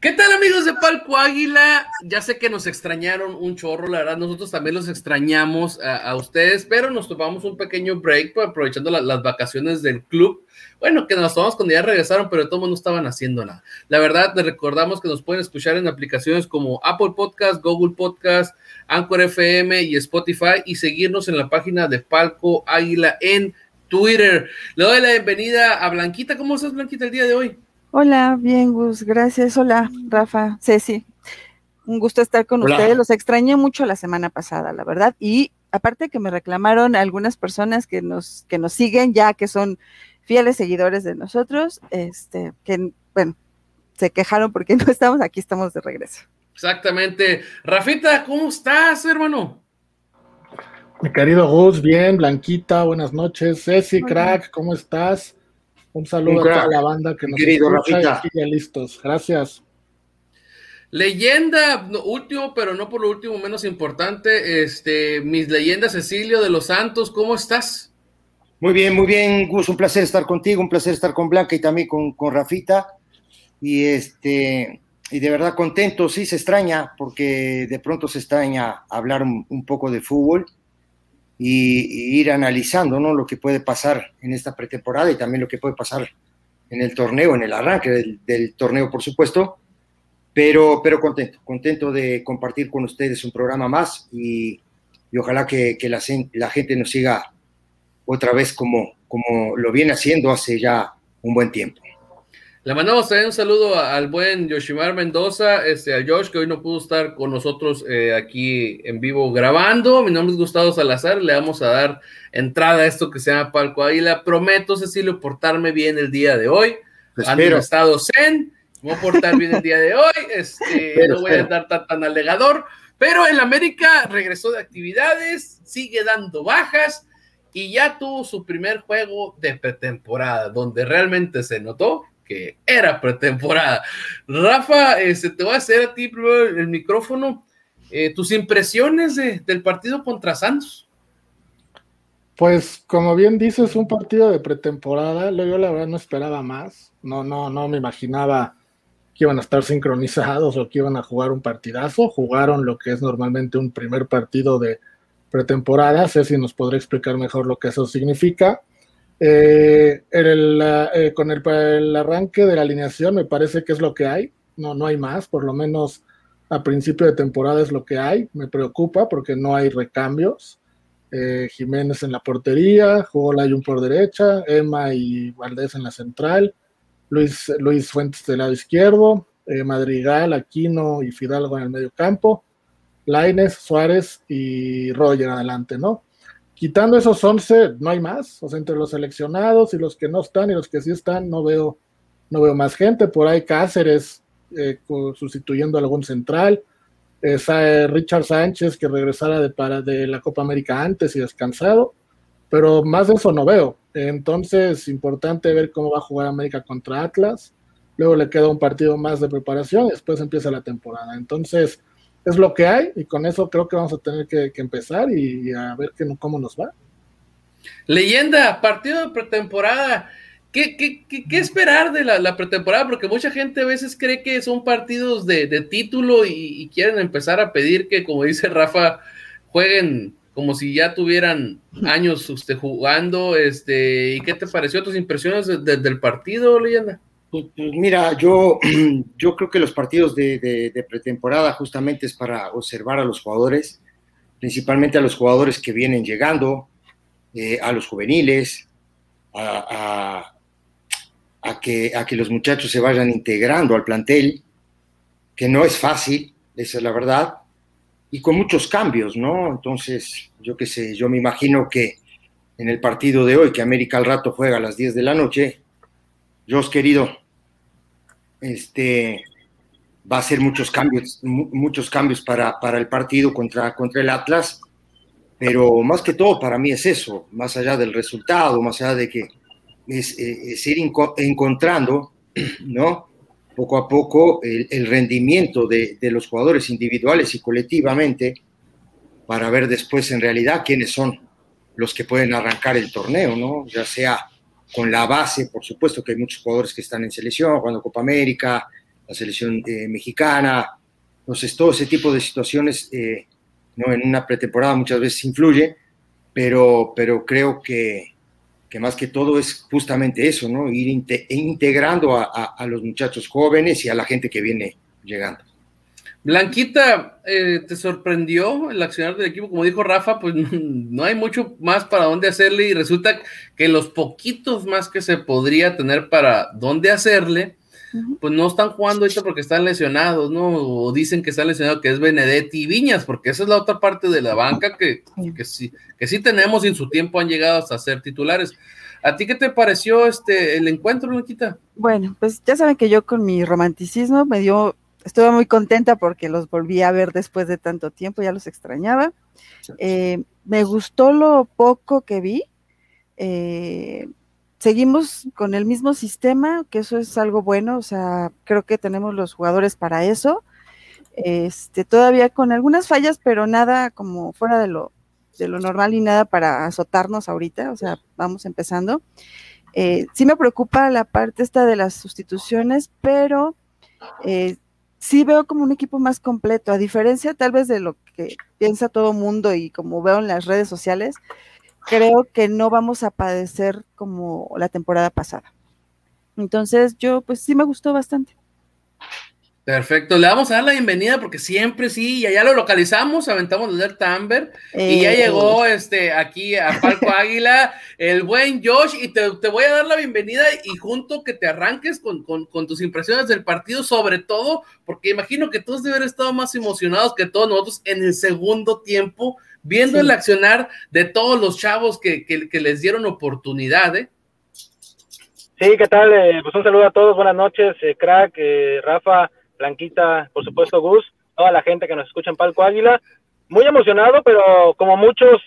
¿Qué tal amigos de Palco Águila? Ya sé que nos extrañaron un chorro, la verdad, nosotros también los extrañamos a, ustedes, pero nos tomamos un pequeño break aprovechando las vacaciones del club. Bueno, que nos tomamos cuando ya regresaron, pero de todos no estaban haciendo nada. La verdad, les recordamos que nos pueden escuchar en aplicaciones como Apple Podcast, Google Podcast, Anchor FM y Spotify y seguirnos en la página de Palco Águila en Twitter. Le doy la bienvenida a Blanquita. ¿Cómo estás, Blanquita, el día de hoy? Hola, bien, Gus, gracias. Hola, Rafa, Ceci. Un gusto estar con ustedes. Los extrañé mucho la semana pasada, la verdad. Y aparte que me reclamaron algunas personas que nos, que nos siguen, ya que son fieles seguidores de nosotros, este, que, bueno, se quejaron porque no estamos aquí, estamos de regreso. Exactamente. Rafita, ¿cómo estás, hermano? Mi querido Gus, bien, Blanquita, buenas noches. Ceci, crack, ¿cómo estás? Un saludo a toda la banda que nos querido escucha ya listos. Gracias. Leyenda, último, pero no por lo último menos importante, este, mis leyendas Cecilio de los Santos, ¿cómo estás? Muy bien, muy bien, Gus, un placer estar contigo, un placer estar con Blanca y también con, con Rafita. Y este, y de verdad contento, sí se extraña, porque de pronto se extraña hablar un poco de fútbol y, ir analizando ¿no? lo que puede pasar en esta pretemporada y también lo que puede pasar en el torneo, en el arranque del, torneo, por supuesto. Pero, pero contento, contento de compartir con ustedes un programa más y, ojalá que, que la, la, gente nos siga otra vez como, como lo viene haciendo hace ya un buen tiempo. Le mandamos también un saludo al buen Yoshimar Mendoza, este, a Josh, que hoy no pudo estar con nosotros eh, aquí en vivo grabando. Mi nombre es Gustavo Salazar, le vamos a dar entrada a esto que se llama Palco Águila. Prometo, Cecilio, portarme bien el día de hoy. En estado zen, voy a portar bien el día de hoy, este, no voy a estar tan, tan alegador, pero el América regresó de actividades, sigue dando bajas y ya tuvo su primer juego de pretemporada, donde realmente se notó que era pretemporada. Rafa, este, te voy a hacer a ti primero el micrófono. Eh, tus impresiones del partido contra Santos. Pues como bien dices, un partido de pretemporada, yo la verdad no esperaba más, no, no, no me imaginaba que iban a estar sincronizados o que iban a jugar un partidazo, jugaron lo que es normalmente un primer partido de pretemporada, si nos podrá explicar mejor lo que eso significa, eh, eh, con el, arranque de la alineación me parece que es lo que hay, no, no hay más, por lo menos a principio de temporada es lo que hay, me preocupa porque no hay recambios. Eh, Jiménez en la portería, jugó Layun por derecha, Emma y Valdés en la central, Luis, Luis Fuentes del lado izquierdo, Madrigal, Aquino y Fidalgo en el medio campo, Laines, Suárez y Roger adelante, ¿no? Quitando esos 11, no hay más. O sea, entre los seleccionados y los que no están y los que sí están, no veo, no veo más gente. Por ahí Cáceres eh, sustituyendo a algún central. Eh, Richard Sánchez que regresara de, para, de la Copa América antes y descansado. Pero más de eso no veo. Entonces, importante ver cómo va a jugar América contra Atlas. Luego le queda un partido más de preparación y después empieza la temporada. Entonces, es lo que hay y con eso creo que vamos a tener que, empezar y, a ver que, cómo nos va. Leyenda, partido de pretemporada. ¿Qué, qué, qué, esperar de la, pretemporada? Porque mucha gente a veces cree que son partidos de, título y, quieren empezar a pedir que, como dice Rafa, jueguen como si ya tuvieran años usted jugando. Este, ¿Y qué te pareció tus impresiones del partido, Leyenda? Pues, mira, yo, yo creo que los partidos de, pretemporada justamente es para observar a los jugadores, principalmente a los jugadores que vienen llegando, eh, a los juveniles, a, que, a que los muchachos se vayan integrando al plantel, que no es fácil, esa es la verdad, y con muchos cambios, ¿no? Entonces, yo qué sé, yo me imagino que en el partido de hoy, que América al rato juega a las 10 de la noche, Dios querido, este, va a ser muchos cambios, muchos cambios para, para, el partido contra, contra el Atlas, pero más que todo para mí es eso, más allá del resultado, más allá de que es, eh, ir encontrando, ¿no? Poco a poco el, rendimiento de, de, los jugadores individuales y colectivamente para ver después en realidad quiénes son los que pueden arrancar el torneo, ¿no? Ya sea con la base, por supuesto que hay muchos jugadores que están en selección, jugando Copa América, la selección eh, mexicana. Entonces, todo ese tipo de situaciones eh, ¿no? en una pretemporada muchas veces influye, pero, pero creo que, que más que todo es justamente eso, ¿no? Ir integrando a, a, los muchachos jóvenes y a la gente que viene llegando. Blanquita, eh, ¿te sorprendió el accionar del equipo? Como dijo Rafa, pues no hay mucho más para dónde hacerle y resulta que los poquitos más que se podría tener para dónde hacerle, pues no están jugando ahorita porque están lesionados, ¿no? O dicen que están lesionados, que es Benedetti y Viñas, porque esa es la otra parte de la banca que, que, sí, que sí tenemos y en su tiempo han llegado hasta ser titulares. ¿A ti qué te pareció este el encuentro, Blanquita? Bueno, pues ya saben que yo con mi romanticismo me dio, estuve muy contenta porque los volví a ver después de tanto tiempo, ya los extrañaba. Eh, me gustó lo poco que vi. Eh, seguimos con el mismo sistema, que eso es algo bueno, o sea, creo que tenemos los jugadores para eso. Este, todavía con algunas fallas, pero nada como fuera de lo, de lo normal y nada para azotarnos ahorita, o sea, vamos empezando. Eh, sí me preocupa la parte esta de las sustituciones, pero eh, sí veo como un equipo más completo, a diferencia tal vez de lo que piensa todo mundo y como veo en las redes sociales, creo que no vamos a padecer como la temporada pasada. Entonces, yo pues sí me gustó bastante. Perfecto, le vamos a dar la bienvenida porque siempre sí, ya, ya lo localizamos, aventamos el Amber y ya eh, llegó este aquí a Palco Águila, el buen Josh, y te, voy a dar la bienvenida y junto que te arranques con, con, tus impresiones del partido, sobre todo, porque imagino que todos deben estado más emocionados que todos nosotros en el segundo tiempo, viendo el accionar de todos los chavos que, les dieron oportunidad, ¿eh? Sí, ¿qué tal? Eh, pues un saludo a todos, buenas noches, eh, crack, eh, Rafa, Blanquita, por supuesto Gus, toda la gente que nos escucha en Palco Águila. Muy emocionado, pero como muchos,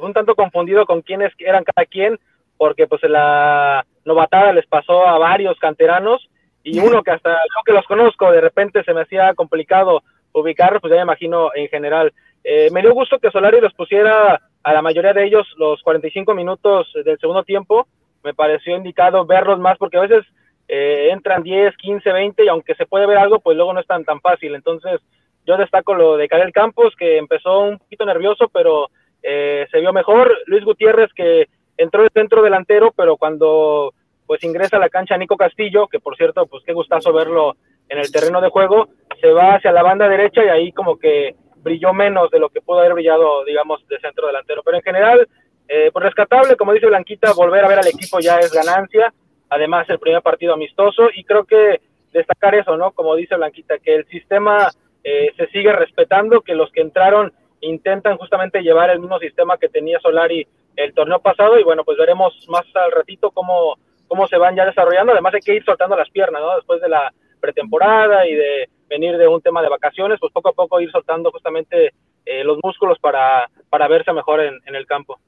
un tanto confundido con quiénes eran cada quien, porque pues la novatada les pasó a varios canteranos y uno que hasta yo que los conozco, de repente se me hacía complicado ubicar, pues ya me imagino en general. Eh, me dio gusto que Solari los pusiera a la mayoría de ellos los 45 minutos del segundo tiempo. Me pareció indicado verlos más porque a veces eh, entran 10, 15, 20 y aunque se puede ver algo, pues luego no es tan, tan fácil. Entonces yo destaco lo de Karel Campos que empezó un poquito nervioso, pero eh, se vio mejor. Luis Gutiérrez que entró de centro delantero, pero cuando pues ingresa a la cancha Nico Castillo, que por cierto, pues qué gustazo verlo en el terreno de juego, se va hacia la banda derecha y ahí como que brilló menos de lo que pudo haber brillado, digamos, de centro delantero. Pero en general, eh, pues rescatable, como dice Blanquita, volver a ver al equipo ya es ganancia. Además, el primer partido amistoso y creo que destacar eso, ¿no? Como dice Blanquita, que el sistema eh, se sigue respetando, que los que entraron intentan justamente llevar el mismo sistema que tenía Solari el torneo pasado y bueno, pues veremos más al ratito cómo, cómo se van ya desarrollando. Además hay que ir soltando las piernas, ¿no? Después de la pretemporada y de venir de un tema de vacaciones, pues poco a poco ir soltando justamente eh, los músculos para, para verse mejor en, el campo.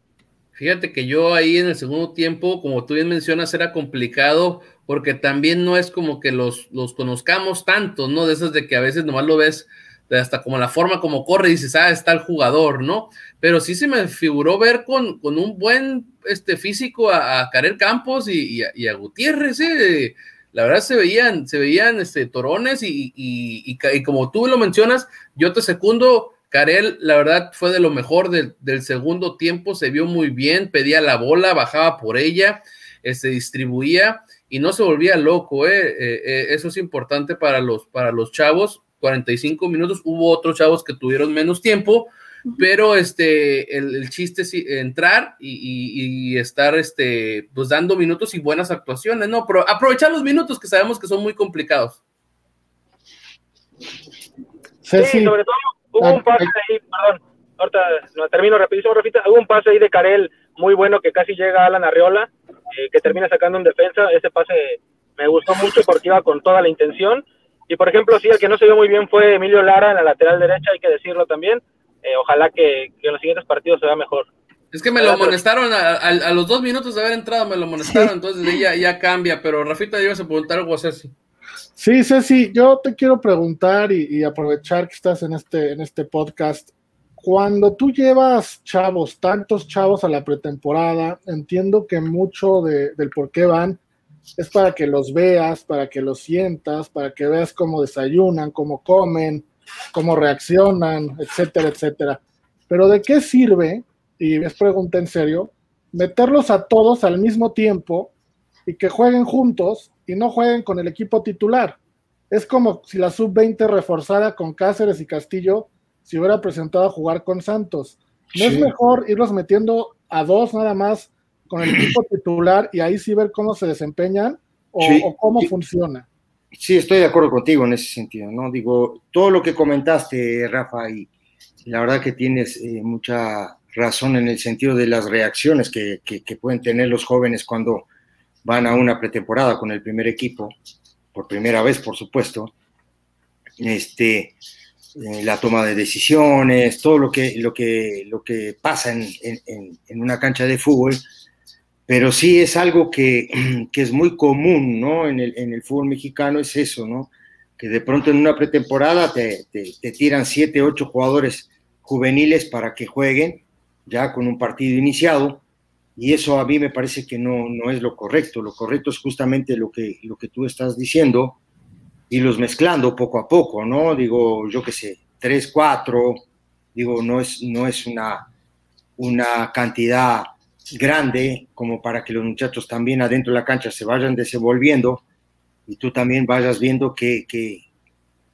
Fíjate que yo ahí en el segundo tiempo, como tú bien mencionas, era complicado porque también no es como que los, los conozcamos tanto, ¿no? De esas de que a veces nomás lo ves hasta como la forma como corre y dices, ah, está el jugador, ¿no? Pero sí se me figuró ver con, con un buen este, físico a, a Karel Campos y, a, Gutiérrez, ¿eh? la verdad se veían, se veían este, torones y, como tú lo mencionas, yo te secundo, Karel, la verdad fue de lo mejor del, segundo tiempo, se vio muy bien, pedía la bola, bajaba por ella, se este, distribuía y no se volvía loco, ¿eh? Eh, eh, eso es importante para los, para los chavos, 45 minutos, hubo otros chavos que tuvieron menos tiempo, pero este, el, chiste es entrar y, estar este, pues dando minutos y buenas actuaciones, ¿no? Pero aprovechar los minutos que sabemos que son muy complicados. Sí, sobre todo hubo un pase ahí, perdón, ahorita no, termino rapidísimo, Rafita, hubo un pase ahí de Carel muy bueno que casi llega a Alan Arriola, eh, que termina sacando un defensa, ese pase me gustó mucho porque iba con toda la intención, y por ejemplo, sí, el que no se vio muy bien fue Emilio Lara en la lateral derecha, hay que decirlo también, eh, ojalá que, en los siguientes partidos se vea mejor. Es que me lo amonestaron a, los dos minutos de haber entrado, me lo amonestaron, entonces ya, ya cambia, pero Rafita, ibas a preguntar algo a Ceci. Sí, Ceci, yo te quiero preguntar y, aprovechar que estás en este, en este podcast. Cuando tú llevas chavos, tantos chavos a la pretemporada, entiendo que mucho del por qué van es para que los veas, para que los sientas, para que veas cómo desayunan, cómo comen, cómo reaccionan, etcétera, etcétera. Pero ¿de qué sirve, y es pregunta en serio, meterlos a todos al mismo tiempo y que jueguen juntos y no jueguen con el equipo titular? Es como si la sub-20 reforzada con Cáceres y Castillo se hubiera presentado a jugar con Santos. ¿No es mejor irlos metiendo a dos nada más con el equipo titular y ahí sí ver cómo se desempeñan o, cómo funciona? Sí, estoy de acuerdo contigo en ese sentido, ¿no? Digo, todo lo que comentaste, Rafa, y la verdad que tienes eh, mucha razón en el sentido de las reacciones que, que, pueden tener los jóvenes cuando van a una pretemporada con el primer equipo, por primera vez, por supuesto. Este, eh, la toma de decisiones, todo lo que, lo que, lo que pasa en, en, una cancha de fútbol, pero sí es algo que, que es muy común ¿no? en, el, en el fútbol mexicano, es eso, ¿no? que de pronto en una pretemporada te, te, tiran siete, ocho jugadores juveniles para que jueguen ya con un partido iniciado, y eso a mí me parece que no, no es lo correcto, lo correcto es justamente lo que, lo que tú estás diciendo, los mezclando poco a poco, ¿no? Digo, yo qué sé, tres, cuatro, digo, no es, no es una, una cantidad grande como para que los muchachos también adentro de la cancha se vayan desenvolviendo y tú también vayas viendo que,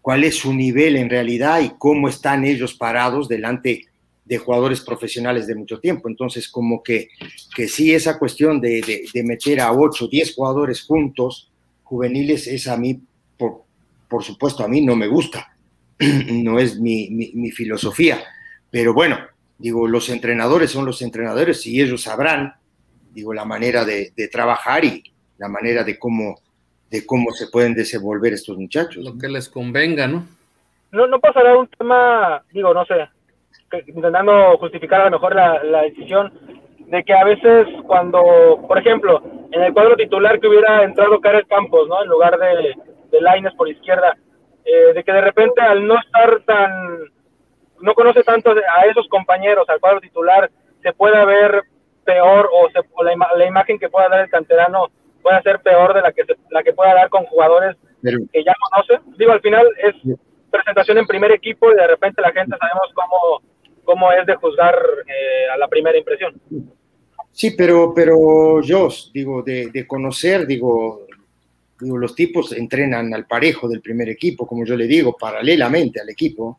cuál es su nivel en realidad y cómo están ellos parados delante de jugadores profesionales de mucho tiempo. Entonces, como que, que sí, esa cuestión de, de, de meter a 8, 10 jugadores juntos, juveniles, es a mí, por, por supuesto, a mí no me gusta, no es mi, filosofía, pero bueno, digo, los entrenadores son los entrenadores y ellos sabrán, digo, la manera de, trabajar y la manera de cómo, de cómo se pueden desenvolver estos muchachos. Lo que les convenga, ¿no? No, no pasará un tema, digo, no sé, intentando justificar a lo mejor la, la decisión de que a veces cuando, por ejemplo, en el cuadro titular que hubiera entrado Karel Campos, ¿no? En lugar de, de Laines por izquierda, eh, de que de repente al no estar tan, no conoce tanto a esos compañeros, al cuadro titular, se pueda ver peor o, se, la, imagen que pueda dar el canterano pueda ser peor de la que, la que pueda dar con jugadores que ya conoce. Digo, al final es presentación en primer equipo y de repente la gente sabemos cómo, cómo es de juzgar eh, a la primera impresión. Sí, pero, pero yo, digo, de, conocer, digo, los tipos entrenan al parejo del primer equipo, como yo le digo, paralelamente al equipo.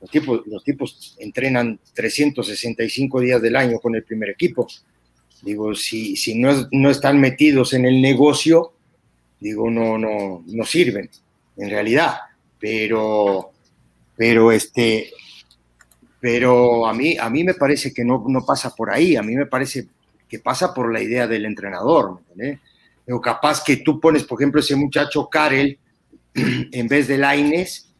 Los tipos, los tipos entrenan 365 días del año con el primer equipo. Digo, si, si no, no están metidos en el negocio, digo, no, no, no sirven, en realidad. Pero, pero este, pero a mí, a mí me parece que no, no pasa por ahí, a mí me parece que pasa por la idea del entrenador, ¿me o capaz que tú pones, por ejemplo, ese muchacho Karel en vez de Laines,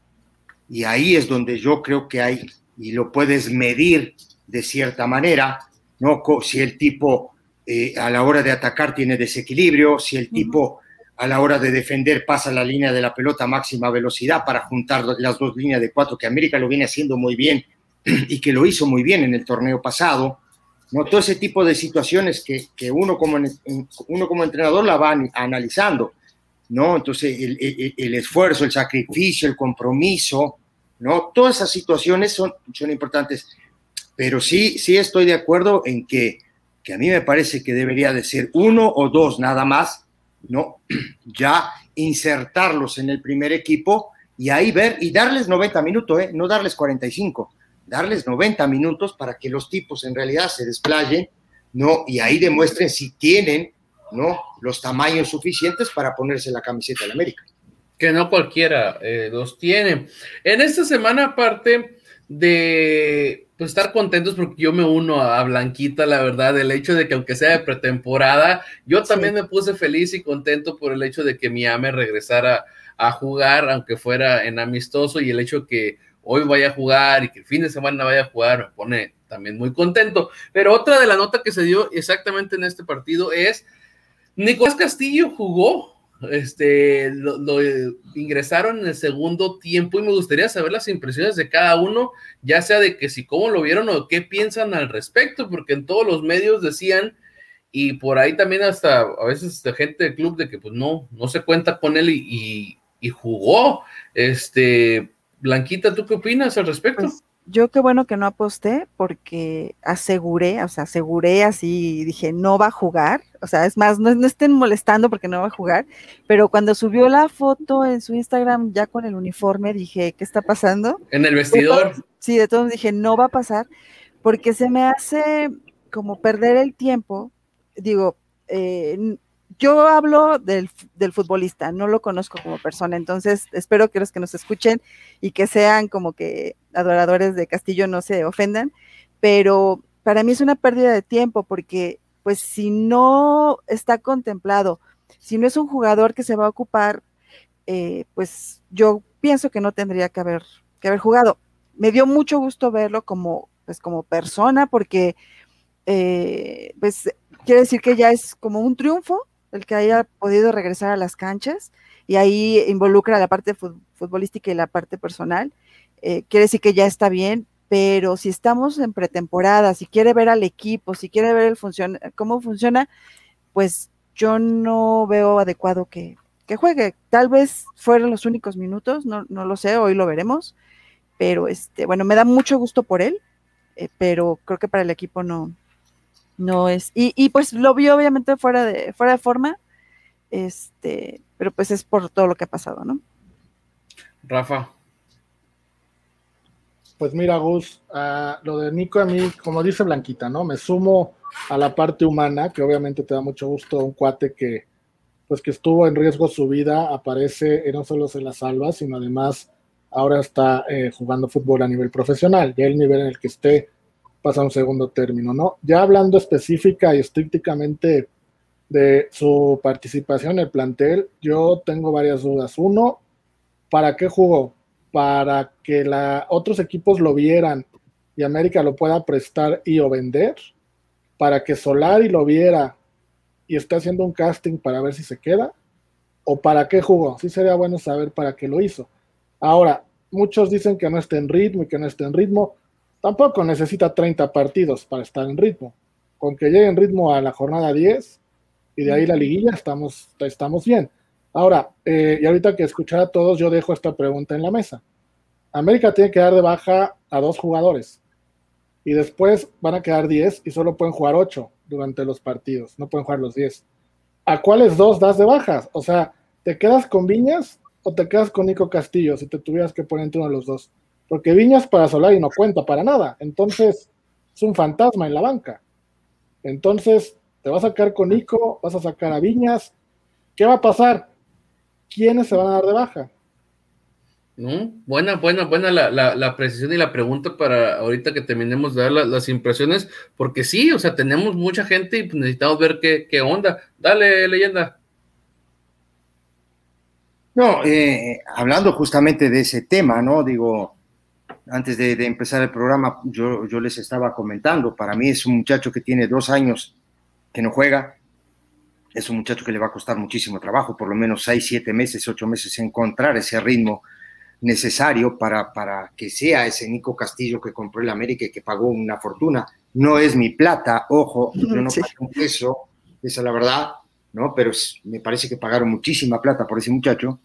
y ahí es donde yo creo que hay, y lo puedes medir de cierta manera, ¿no? Si el tipo eh, a la hora de atacar tiene desequilibrio, si el tipo a la hora de defender pasa la línea de la pelota a máxima velocidad para juntar las dos líneas de cuatro, que América lo viene haciendo muy bien y que lo hizo muy bien en el torneo pasado, ¿no? Todo ese tipo de situaciones que, que uno, como, uno como entrenador la va analizando, ¿no? Entonces, el, esfuerzo, el sacrificio, el compromiso, ¿no? Todas esas situaciones son, son importantes, pero sí, sí estoy de acuerdo en que, que a mí me parece que debería de ser uno o dos nada más, ¿no? Ya insertarlos en el primer equipo y ahí ver y darles 90 minutos, ¿eh? No darles 45 darles 90 minutos para que los tipos en realidad se desplayen, ¿no? Y ahí demuestren si tienen, ¿no? Los tamaños suficientes para ponerse la camiseta de América. Que no cualquiera eh, los tiene. En esta semana, aparte de pues, estar contentos porque yo me uno a Blanquita, la verdad, el hecho de que aunque sea de pretemporada, yo también me puse feliz y contento por el hecho de que mi AME regresara a jugar, aunque fuera en amistoso, y el hecho que hoy vaya a jugar y que el fin de semana vaya a jugar, me pone también muy contento. Pero otra de la nota que se dio exactamente en este partido es Nicolás Castillo jugó, este, lo, ingresaron en el segundo tiempo y me gustaría saber las impresiones de cada uno, ya sea de que si cómo lo vieron o qué piensan al respecto, porque en todos los medios decían y por ahí también hasta a veces gente del club de que pues no, no se cuenta con él y, y, jugó. Este, Blanquita, ¿tú qué opinas al respecto? Pues, yo qué bueno que no aposté porque aseguré, o sea, aseguré así, dije, no va a jugar, o sea, es más, no, no, estén molestando porque no va a jugar, pero cuando subió la foto en su Instagram ya con el uniforme, dije, ¿qué está pasando? En el vestidor. sí, de todos dije, no va a pasar, porque se me hace como perder el tiempo, digo, eh, yo hablo del, futbolista, no lo conozco como persona, entonces espero que los que nos escuchen y que sean como que adoradores de Castillo no se ofendan, pero para mí es una pérdida de tiempo porque pues si no está contemplado, si no es un jugador que se va a ocupar, eh, pues yo pienso que no tendría que haber, que haber jugado. Me dio mucho gusto verlo como, pues como persona porque eh, pues quiere decir que ya es como un triunfo el que haya podido regresar a las canchas y ahí involucra la parte futbolística y la parte personal. Eh, quiere decir que ya está bien, pero si estamos en pretemporada, si quiere ver al equipo, si quiere ver el cómo funciona, pues yo no veo adecuado que, juegue. Tal vez fueron los únicos minutos, no, lo sé, hoy lo veremos, pero este, bueno, me da mucho gusto por él, eh, pero creo que para el equipo no, no es, y, y, pues lo vio obviamente fuera de, fuera de forma, este, pero pues es por todo lo que ha pasado, ¿no? Rafa. Pues mira, Gus, lo de Nico a mí, como dice Blanquita, ¿no? Me sumo a la parte humana, que obviamente te da mucho gusto un cuate que, pues que estuvo en riesgo su vida, aparece no solo se la salva, sino además ahora está eh, jugando fútbol a nivel profesional, ya el nivel en el que esté pasa un segundo término, ¿no? Ya hablando específica y estrictamente de su participación en el plantel, yo tengo varias dudas. Uno, ¿para qué jugó? Para que la, otros equipos lo vieran y América lo pueda prestar y o vender, para que Solari lo viera y esté haciendo un casting para ver si se queda, o para qué jugó. Sí sería bueno saber para qué lo hizo. Ahora, muchos dicen que no está en ritmo y que no está en ritmo tampoco necesita 30 partidos para estar en ritmo. Con que llegue en ritmo a la jornada 10 y de ahí la liguilla, estamos, estamos bien. Ahora, eh, y ahorita que escuchar a todos, yo dejo esta pregunta en la mesa. América tiene que dar de baja a dos jugadores y después van a quedar 10 y solo pueden jugar 8 durante los partidos, no pueden jugar los 10. ¿A cuáles dos das de bajas? O sea, ¿te quedas con Viñas o te quedas con Nico Castillo si te tuvieras que poner entre uno de los dos? Porque Viñas para Solari no cuenta para nada, entonces es un fantasma en la banca. Entonces, te vas a sacar con Nico, vas a sacar a Viñas, ¿qué va a pasar? ¿Quiénes se van a dar de baja? Buena, buena, buena la, precisión y la pregunta para ahorita que terminemos de dar las impresiones, porque sí, o sea, tenemos mucha gente y necesitamos ver qué, qué onda. Dale, leyenda. No, eh, hablando justamente de ese tema, ¿no? Digo, antes de, empezar el programa, yo, yo, les estaba comentando, para mí es un muchacho que tiene dos años que no juega, es un muchacho que le va a costar muchísimo trabajo, por lo menos seis, siete meses, ocho meses, encontrar ese ritmo necesario para, para que sea ese Nico Castillo que compró el América y que pagó una fortuna. No es mi plata, ojo, yo no pago un peso, esa es la verdad, ¿no? Pero me parece que pagaron muchísima plata por ese muchacho.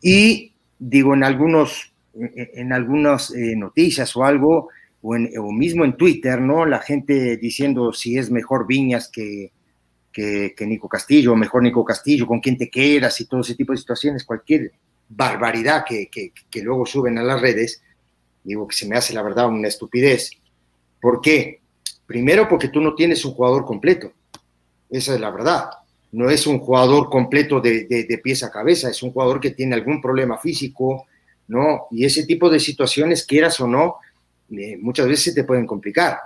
Y digo, en algunos en algunas eh, noticias o algo, o, mismo en Twitter, ¿no? La gente diciendo si es mejor Viñas que, que, Nico Castillo, o mejor Nico Castillo, con quién te quedas y todo ese tipo de situaciones, cualquier barbaridad que, que, luego suben a las redes, digo que se me hace la verdad una estupidez. ¿Por qué? Primero porque tú no tienes un jugador completo, esa es la verdad. No es un jugador completo de, de, de pies a cabeza, es un jugador que tiene algún problema físico, ¿no? Y ese tipo de situaciones, quieras o no, eh, muchas veces te pueden complicar.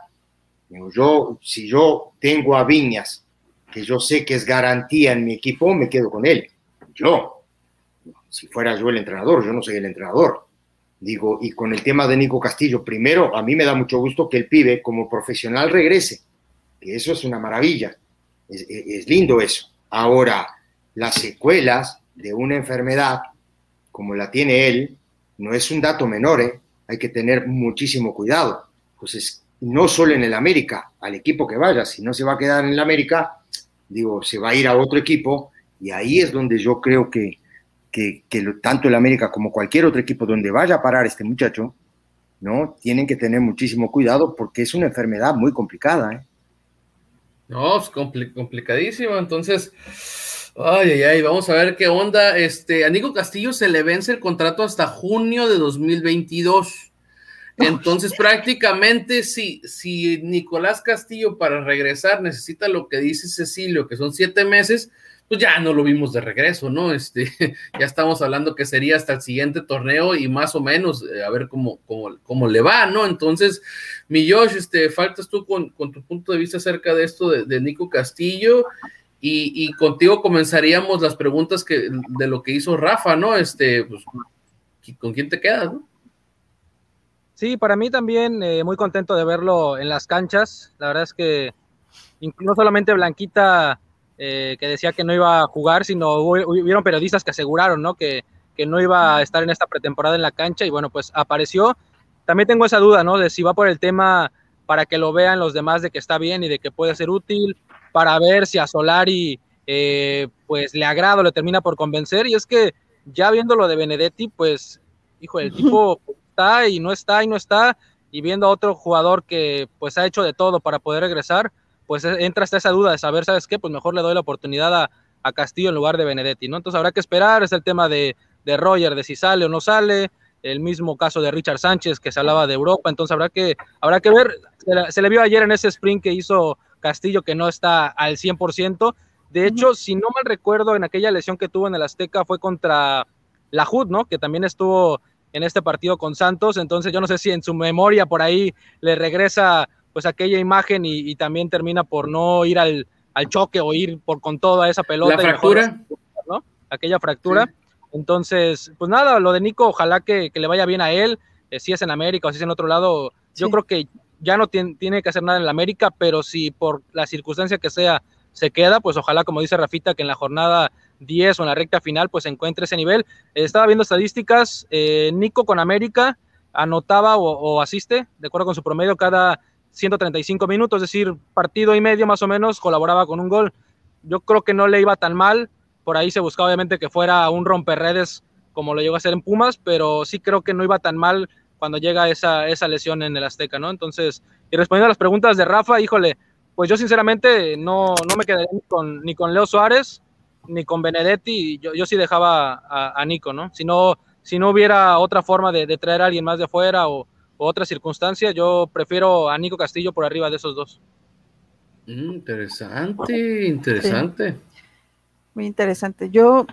Yo, si yo tengo a Viñas, que yo sé que es garantía en mi equipo, me quedo con él. Yo, si fuera yo el entrenador, yo no soy el entrenador. Digo, y con el tema de Nico Castillo, primero, a mí me da mucho gusto que el pibe como profesional regrese, que eso es una maravilla, es, es lindo eso. Ahora, las secuelas de una enfermedad como la tiene él, no es un dato menor, ¿eh? hay que tener muchísimo cuidado. Entonces, no solo en el América, al equipo que vaya, si no se va a quedar en el América, digo, se va a ir a otro equipo y ahí es donde yo creo que, que, tanto el América como cualquier otro equipo donde vaya a parar este muchacho, ¿no? Tienen que tener muchísimo cuidado porque es una enfermedad muy complicada, ¿eh? No, es complicadísimo. Entonces, ay, ay, ay, vamos a ver qué onda. Este, a Nico Castillo se le vence el contrato hasta junio de 2022. Entonces, prácticamente, si, si Nicolás Castillo para regresar necesita lo que dice Cecilio, que son siete meses, pues ya no lo vimos de regreso, ¿no? Este, ya estamos hablando que sería hasta el siguiente torneo y más o menos eh, a ver cómo, cómo, cómo, le va, ¿no? Entonces, mi Josh, este, faltas tú con, tu punto de vista acerca de esto de, Nico Castillo y, contigo comenzaríamos las preguntas que, de lo que hizo Rafa, ¿no? Este, pues, ¿con quién te quedas, no? Sí, para mí también eh, muy contento de verlo en las canchas. La verdad es que no solamente Blanquita eh, que decía que no iba a jugar, sino hubieron periodistas que aseguraron ¿no? Que, que, no iba a estar en esta pretemporada en la cancha y bueno, pues apareció. También tengo esa duda, ¿no? De si va por el tema para que lo vean los demás de que está bien y de que puede ser útil, para ver si a Solari eh, pues le agrada o le termina por convencer. Y es que ya viendo lo de Benedetti, pues, hijo, el tipo está y no está y no está, y viendo a otro jugador que pues ha hecho de todo para poder regresar, pues e, entra hasta esa duda de saber, ¿sabes qué? Pues mejor le doy la oportunidad a, Castillo en lugar de Benedetti, ¿no? Entonces habrá que esperar, es el tema de, de Roger, de si sale o no sale, el mismo caso de Richard Sánchez que se hablaba de Europa, entonces habrá que, habrá que ver, se le, vio ayer en ese sprint que hizo Castillo que no está al 100%, de hecho, si no mal recuerdo, en aquella lesión que tuvo en el Azteca fue contra la HUD, ¿no? Que también estuvo en este partido con Santos, entonces yo no sé si en su memoria por ahí le regresa pues aquella imagen y, también termina por no ir al, choque o ir por con toda esa pelota. La fractura. ¿no? Aquella fractura. Entonces, pues nada, lo de Nico, ojalá que, le vaya bien a él, eh, si es en América o si es en otro lado, yo creo que ya no tiene que hacer nada en la América, pero si por la circunstancia que sea se queda, pues ojalá, como dice Rafita, que en la jornada 10 o en la recta final, pues encuentre ese nivel. estaba viendo estadísticas, eh, Nico con América anotaba o, asiste, de acuerdo con su promedio, cada 135 minutos, es decir, partido y medio más o menos, colaboraba con un gol. Yo creo que no le iba tan mal, por ahí se buscaba obviamente que fuera un romperredes como lo llegó a hacer en Pumas, pero sí creo que no iba tan mal cuando llega esa, esa lesión en el Azteca, ¿no? Entonces, y respondiendo a las preguntas de Rafa, híjole, pues yo sinceramente no, no me quedaría ni con, ni con Leo Suárez, ni con Benedetti, yo, yo sí dejaba a, Nico, ¿no? Si no, si no hubiera otra forma de, traer a alguien más de afuera o, otra circunstancia, yo prefiero a Nico Castillo por arriba de esos dos. Mm, interesante, interesante. Muy interesante. Yo,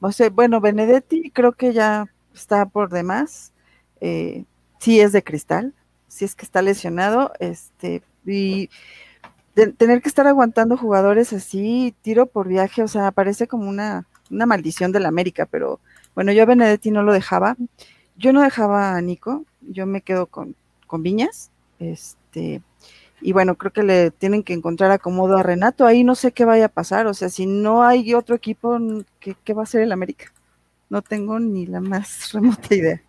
no sé, bueno, Benedetti creo que ya está por demás. Eh, sí es de cristal, sí es que está lesionado, este, y tener que estar aguantando jugadores así, tiro por viaje, o sea, parece como una, maldición de la América, pero bueno, yo a Benedetti no lo dejaba. Yo no dejaba a Nico, yo me quedo con, con Viñas, este, y bueno, creo que le tienen que encontrar acomodo a Renato, ahí no sé qué vaya a pasar, o sea, si no hay otro equipo, ¿qué, qué va a hacer el América? No tengo ni la más remota idea.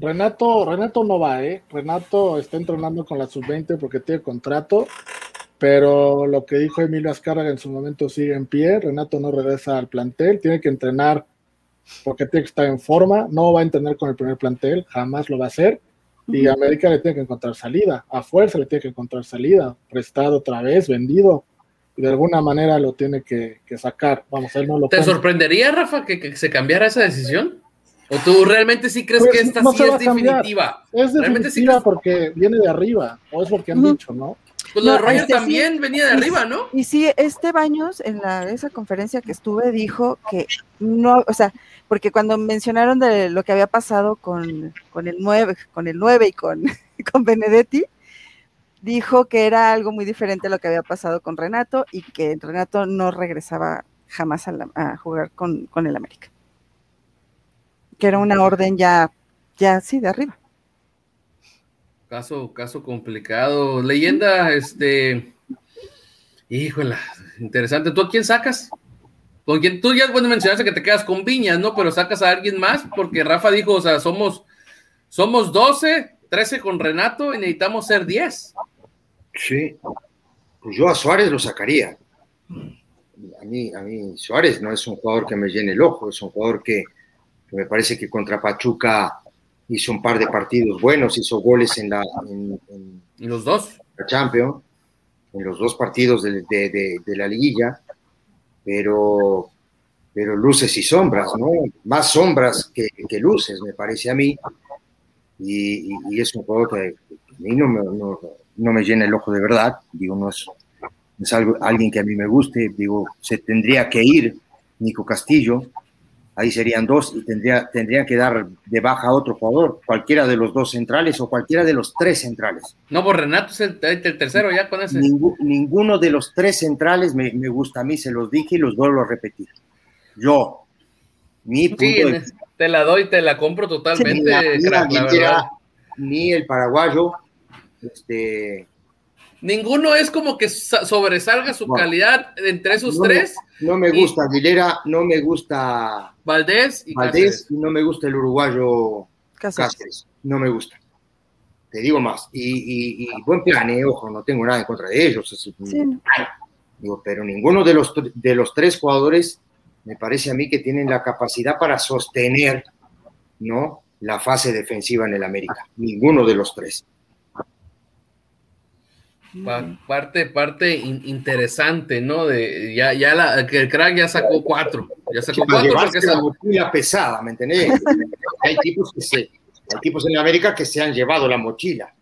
Renato, Renato no va, ¿eh? Renato está entrenando con la sub-20 porque tiene contrato, pero lo que dijo Emilio Azcárraga en su momento sigue en pie. Renato no regresa al plantel, tiene que entrenar porque tiene que estar en forma, no va a entrenar con el primer plantel, jamás lo va a hacer. Y a América le tiene que encontrar salida, a fuerza le tiene que encontrar salida, prestado otra vez, vendido, y de alguna manera lo tiene que, sacar. Vamos, él no lo ¿Te sorprendería, Rafa, que se cambiara esa decisión? ¿O tú realmente sí crees pues, que esta sí es definitiva? Es definitiva porque viene de arriba, o es porque han dicho, ¿no? Pues lo de Roger este también venía de arriba, ¿no? Y sí, este Baños en la, esa conferencia que estuve dijo que no, o sea, porque cuando mencionaron de lo que había pasado con, con el 9, con el 9 y con, con Benedetti, dijo que era algo muy diferente a lo que había pasado con Renato y que Renato no regresaba jamás a, a jugar con, con el América que era una orden ya, ya así de arriba. Caso, caso complicado. Leyenda, este, híjola, interesante. ¿Tú a quién sacas? ¿Con quién? Tú ya bueno, mencionaste que te quedas con Viñas, ¿no? Pero sacas a alguien más, porque Rafa dijo, o sea, somos, somos 12 13 con Renato y necesitamos ser 10. Sí, pues yo a Suárez lo sacaría. A mí, a mí Suárez no es un jugador que me llene el ojo, es un jugador que, me parece que contra Pachuca hizo un par de partidos buenos, hizo goles en la en, los dos la Champions, en los dos partidos de, la liguilla, pero pero luces y sombras, ¿no? Más sombras que, luces, me parece a mí. Y, es un juego que a mí no me, no, me, llena el ojo de verdad. Digo, no es, es algo, alguien que a mí me guste. Digo, se tendría que ir Nico Castillo. Ahí serían dos y tendría, tendrían que dar de baja a otro jugador, cualquiera de los dos centrales o cualquiera de los tres centrales. No, por Renato es el, tercero ya con ese. ninguno de los tres centrales me, me gusta a mí, se los dije y los vuelvo a repetir yo, mi punto Te la doy, te la compro totalmente, ni el paraguayo, este... Ninguno es como que sobresalga su calidad entre esos tres. no me gusta Aguilera, no me gusta Valdés y Valdés, y no me gusta el uruguayo Cáceres. No me gusta. Te digo más. Y, buen plan, eh, ojo, no tengo nada en contra de ellos. Digo, pero ninguno de los, de los tres jugadores me parece a mí que tienen la capacidad para sostener, ¿no? La fase defensiva en el América. Ninguno de los tres. Parte, parte interesante, ¿no? De ya, ya la, que el crack ya sacó cuatro. Ya sacó cuatro porque la mochila pesada, ¿me entendés? hay tipos que se, hay tipos en América que se han llevado la mochila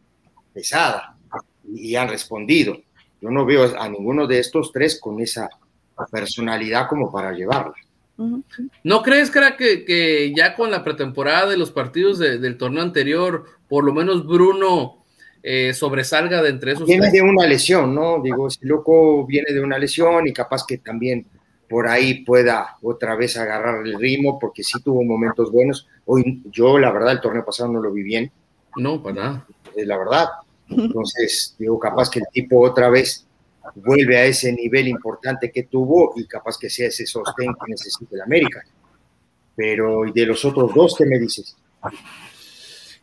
pesada y han respondido. Yo no veo a ninguno de estos tres con esa personalidad como para llevarla. ¿No crees, que, que ya con la pretemporada de los partidos del torneo anterior, por lo menos Bruno eh, sobresalga de entre esos? Viene de una lesión, ¿no? Digo, si loco viene de una lesión y capaz que también por ahí pueda otra vez agarrar el ritmo, porque sí tuvo momentos buenos. Hoy yo, la verdad, el torneo pasado no lo vi bien. No, para nada. Es la verdad. Entonces, digo, capaz que el tipo otra vez vuelve a ese nivel importante que tuvo y capaz que sea ese sostén que necesita el América. Pero, ¿y de los otros dos qué me dices?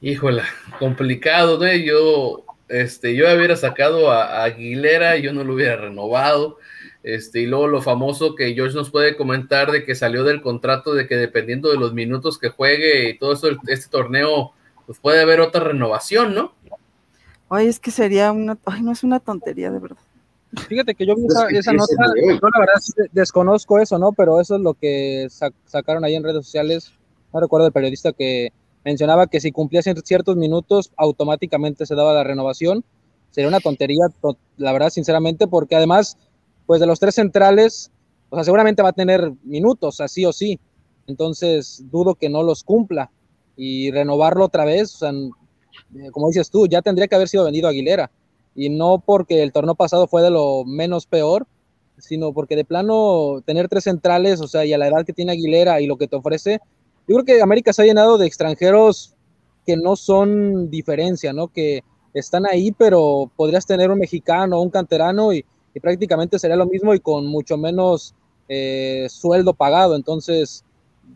Híjola, complicado, ¿no? Yo, este, yo hubiera sacado a, Aguilera, yo no lo hubiera renovado. Este, y luego lo famoso que George nos puede comentar de que salió del contrato de que dependiendo de los minutos que juegue y todo eso, este torneo, pues puede haber otra renovación, ¿no? Ay, es que sería una, ay, no es una tontería de verdad. Fíjate que yo vi esa, nota, yo la verdad desconozco eso, ¿no? Pero eso es lo que sacaron ahí en redes sociales. No recuerdo el periodista que mencionaba que si cumplía ciertos minutos, automáticamente se daba la renovación. Sería una tontería, la verdad, sinceramente, porque además, pues de los tres centrales, o sea, seguramente va a tener minutos, así o sí. Entonces, dudo que no los cumpla. Y renovarlo otra vez, o sea, como dices tú, ya tendría que haber sido vendido Aguilera y no porque el torneo pasado fue de lo menos peor, sino porque de plano tener tres centrales, o sea, y a la edad que tiene Aguilera y lo que te ofrece, yo creo que América se ha llenado de extranjeros que no son diferencia, ¿no? Que están ahí, pero podrías tener un mexicano, un canterano y, prácticamente sería lo mismo y con mucho menos eh, sueldo pagado. Entonces,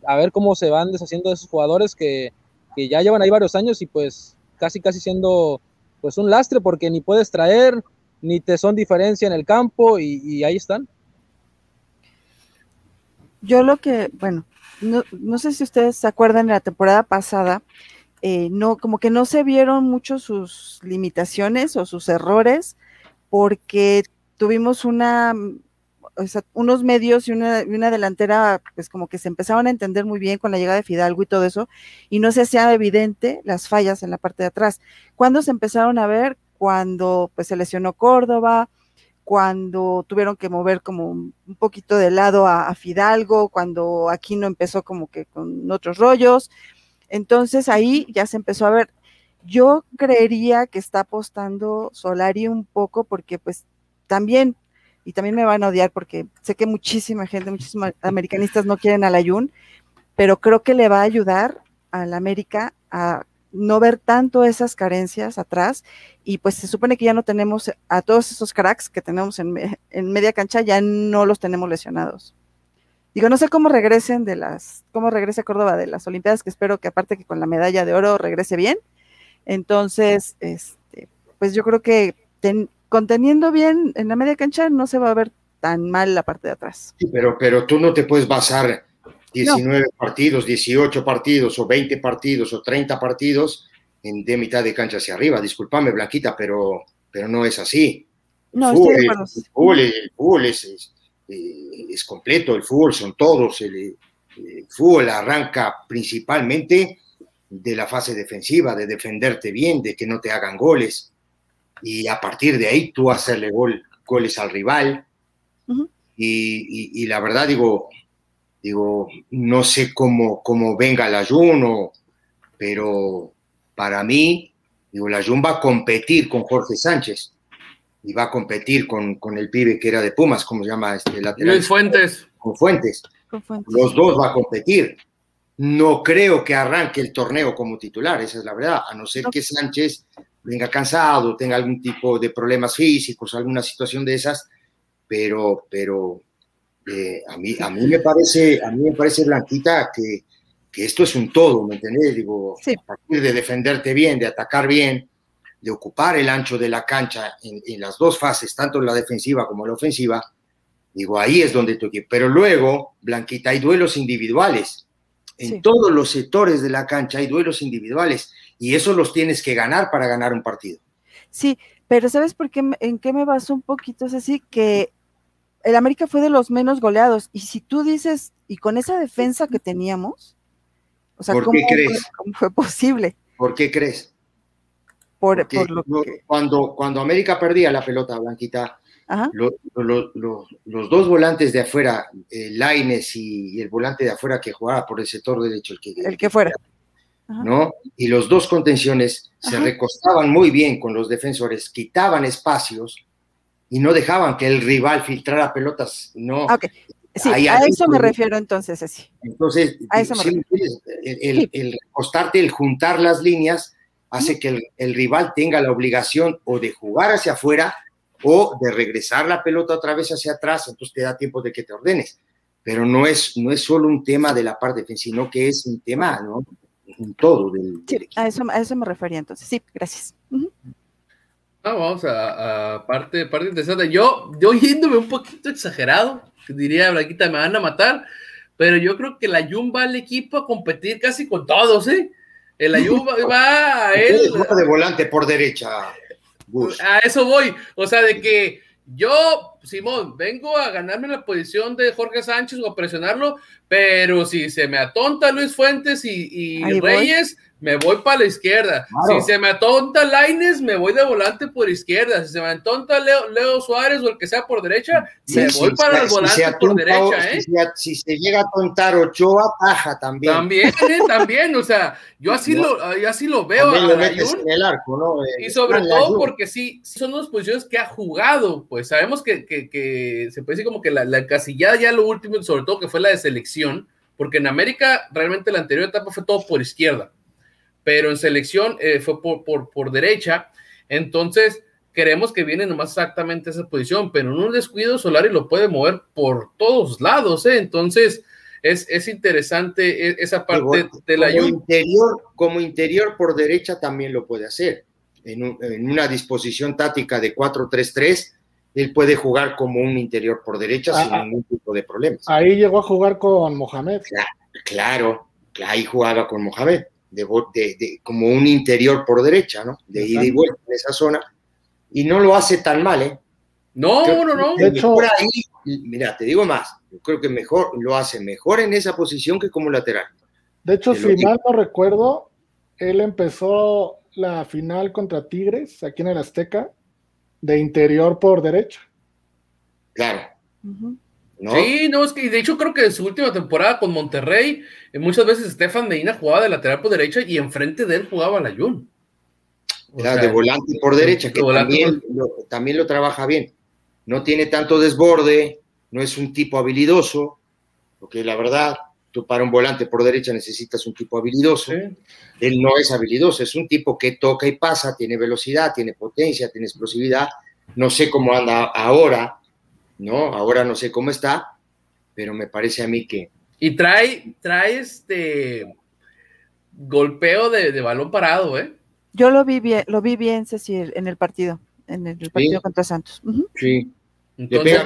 a ver cómo se van deshaciendo de esos jugadores que, que ya llevan ahí varios años y pues casi, casi siendo pues un lastre porque ni puedes traer, ni te son diferencia en el campo y, ahí están. Yo lo que, bueno, no, sé si ustedes se acuerdan de la temporada pasada, eh, no, como que no se vieron mucho sus limitaciones o sus errores, porque tuvimos una unos medios y una, delantera, pues como que se empezaban a entender muy bien con la llegada de Fidalgo y todo eso, y no se hacía evidente las fallas en la parte de atrás. Cuando se empezaron a ver? Cuando pues se lesionó Córdoba, cuando tuvieron que mover como un poquito de lado a, Fidalgo, cuando Aquino empezó como que con otros rollos. Entonces ahí ya se empezó a ver. Yo creería que está apostando Solari un poco porque pues también y también me van a odiar porque sé que muchísima gente, muchísimos americanistas no quieren al Ayun, pero creo que le va a ayudar al América a no ver tanto esas carencias atrás y pues se supone que ya no tenemos a todos esos cracks que tenemos en, en media cancha, ya no los tenemos lesionados. Digo, no sé cómo regresen de las, cómo regrese Córdoba de las Olimpiadas, que espero que aparte que con la medalla de oro regrese bien. Entonces, este, pues yo creo que conteniendo bien en la media cancha no se va a ver tan mal la parte de atrás. Pero, pero tú no te puedes basar 19 partidos, 18 partidos o 20 partidos o 30 partidos en, de mitad de cancha hacia arriba. Discúlpame, Blanquita, pero, pero no es así. No, el fútbol, el fútbol, es, eh, es, completo, el fútbol son todos. El, el, fútbol arranca principalmente de la fase defensiva, de defenderte bien, de que no te hagan goles. Y a partir de ahí tú hacerle gol, goles al rival. y, y, la verdad, digo, digo, no sé cómo, cómo venga el ayuno, pero para mí, digo, la Jun va a competir con Jorge Sánchez y va a competir con, con el pibe que era de Pumas, ¿cómo se llama? Este lateral. Luis Fuentes. Con Fuentes. Con Fuentes. Los dos va a competir. No creo que arranque el torneo como titular, esa es la verdad, a no ser que Sánchez venga cansado, tenga algún tipo de problemas físicos, alguna situación de esas, pero, pero eh, a, mí, a, mí me parece, a mí me parece, Blanquita, que, que esto es un todo, ¿me entendés? Digo, a partir de defenderte bien, de atacar bien, de ocupar el ancho de la cancha en, las dos fases, tanto en la defensiva como en la ofensiva, digo, ahí es donde tú Pero luego, Blanquita, hay duelos individuales. En todos los sectores de la cancha hay duelos individuales y eso los tienes que ganar para ganar un partido. Sí, pero ¿sabes por qué? ¿En qué me baso un poquito? Es así que el América fue de los menos goleados y si tú dices, y con esa defensa que teníamos, o sea, ¿Por qué crees? ¿cómo fue posible? ¿Por qué crees? Por, lo que... cuando, cuando América perdía la pelota, Blanquita, los dos volantes de afuera, eh, Laines y, el volante de afuera que jugaba por el sector derecho, el que, el que fuera. ¿no? Y los dos contenciones se recostaban muy bien con los defensores, quitaban espacios y no dejaban que el rival filtrara pelotas, ¿no? Ah, Sí, a eso me refiero entonces, así. Entonces, el, el, recostarte, el juntar las líneas, hace que el, rival tenga la obligación o de jugar hacia afuera o de regresar la pelota otra vez hacia atrás, entonces te da tiempo de que te ordenes. Pero no es, no es solo un tema de la parte defensiva, sino que es un tema, ¿no? Un todo. Del, a, eso, a eso me refería entonces. Sí, gracias. Ah, vamos a, parte, parte interesante. Yo, yo yéndome un poquito exagerado, diría Blanquita, me van a matar, pero yo creo que la Jun va al equipo a competir casi con todos, ¿eh? El Ayun va a él. de volante por derecha. A eso voy. O sea, de que yo, Simón, vengo a ganarme la posición de Jorge Sánchez o a presionarlo, pero si se me atonta Luis Fuentes y, Reyes, me voy para la izquierda. Si se me atonta Laines, me voy de volante por izquierda. Si se me atonta Leo, Suárez o el que sea por derecha, me voy para el volante por derecha. ¿eh? Si, se llega a atontar Ochoa, baja también. También, ¿eh? también. O sea, yo así, lo, así lo veo. el arco, ¿no? y sobre todo porque sí, son dos posiciones que ha jugado. Pues sabemos que, que, se puede decir como que la, la casillada ya lo último, sobre todo que fue la de selección, porque en América realmente la anterior etapa fue todo por izquierda pero en selección eh, fue por, por, por, derecha. Entonces, queremos que viene nomás exactamente esa posición, pero en un descuido Solari lo puede mover por todos lados, ¿eh? Entonces, es, es interesante e, esa parte de la como interior, como interior por derecha también lo puede hacer. En, en una disposición táctica de 4-3-3, él puede jugar como un interior por derecha sin ah, ah. ningún tipo de problemas. Ahí llegó a jugar con Mohamed. Claro, claro, ahí jugaba con Mohamed de, como un interior por derecha, ¿no? De ida y vuelta en esa zona. Y no lo hace tan mal, ¿eh? No, no, no. De hecho, mira, te digo más, yo creo que mejor, lo hace mejor en esa posición que como lateral. De hecho, si mal no recuerdo, él empezó la final contra Tigres, aquí en el Azteca, de interior por derecha. Claro. Sí, no, es que de hecho creo que en su última temporada con Monterrey, eh, muchas veces Estefan Medina jugaba de lateral por derecha y enfrente de él jugaba la Jun. Era de volante por derecha, que también, lo, también lo trabaja bien. No tiene tanto desborde, no es un tipo habilidoso, porque la verdad, tú para un volante por derecha necesitas un tipo habilidoso. Él no es habilidoso, es un tipo que toca y pasa, tiene velocidad, tiene potencia, tiene explosividad. No sé cómo anda ahora, ¿no? Ahora no sé cómo está, pero me parece a mí que... Y trae, trae este golpeo de, balón parado, ¿eh? Yo lo vi bien, lo vi bien, Cecil, en el partido, en el partido contra Santos. Sí. Entonces,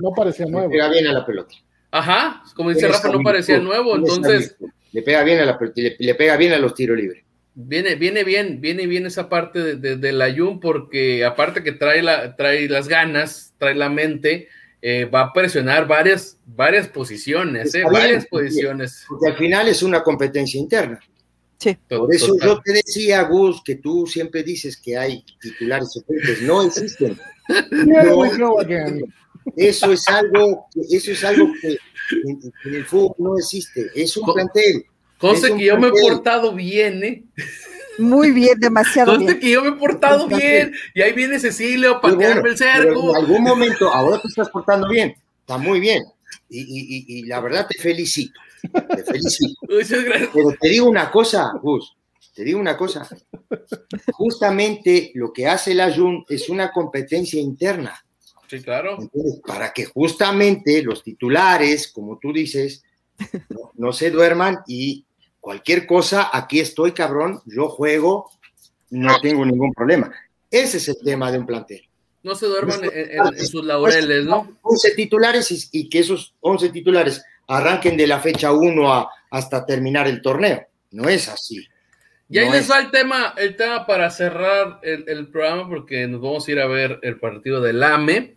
no, parecía, nuevo. Le pega bien a la pelota. Ajá, como dice Rafa, no parecía nuevo, entonces. Le pega bien a la le, le pega bien a los tiros libres. Viene, viene bien, viene bien esa parte de, de, la Jun, porque aparte que trae, la, trae las ganas, trae la mente, eh, va a presionar varias, varias posiciones, eh, varias posiciones. Porque al final es una competencia interna. Sí. Por eso yo te decía, Gus, que tú siempre dices que hay titulares suplentes. No existen. eso es algo, eso es algo que en, el fútbol no existe. Es un plantel. Conste que yo me he portado bien, ¿eh? Muy bien, demasiado Conste que yo me he portado bien. Y ahí viene Cecilio para patearme el cerco. En algún momento, ahora te estás portando bien. Está muy bien. Y, y, y, la verdad te felicito. Te felicito. Muchas gracias. Pero te digo una cosa, Gus. Te digo una cosa. Justamente lo que hace la Jun es una competencia interna. Sí, claro. Para que justamente los titulares, como tú dices, no se duerman y cualquier cosa, aquí estoy, cabrón, yo juego, no tengo ningún problema. Ese es el tema de un plantel. No se duerman en, sus laureles, ¿no? 11 titulares y, que esos 11 titulares arranquen de la fecha 1 hasta terminar el torneo. No es así. Y ahí les va el tema, el tema para cerrar el, el, programa, porque nos vamos a ir a ver el partido del AME.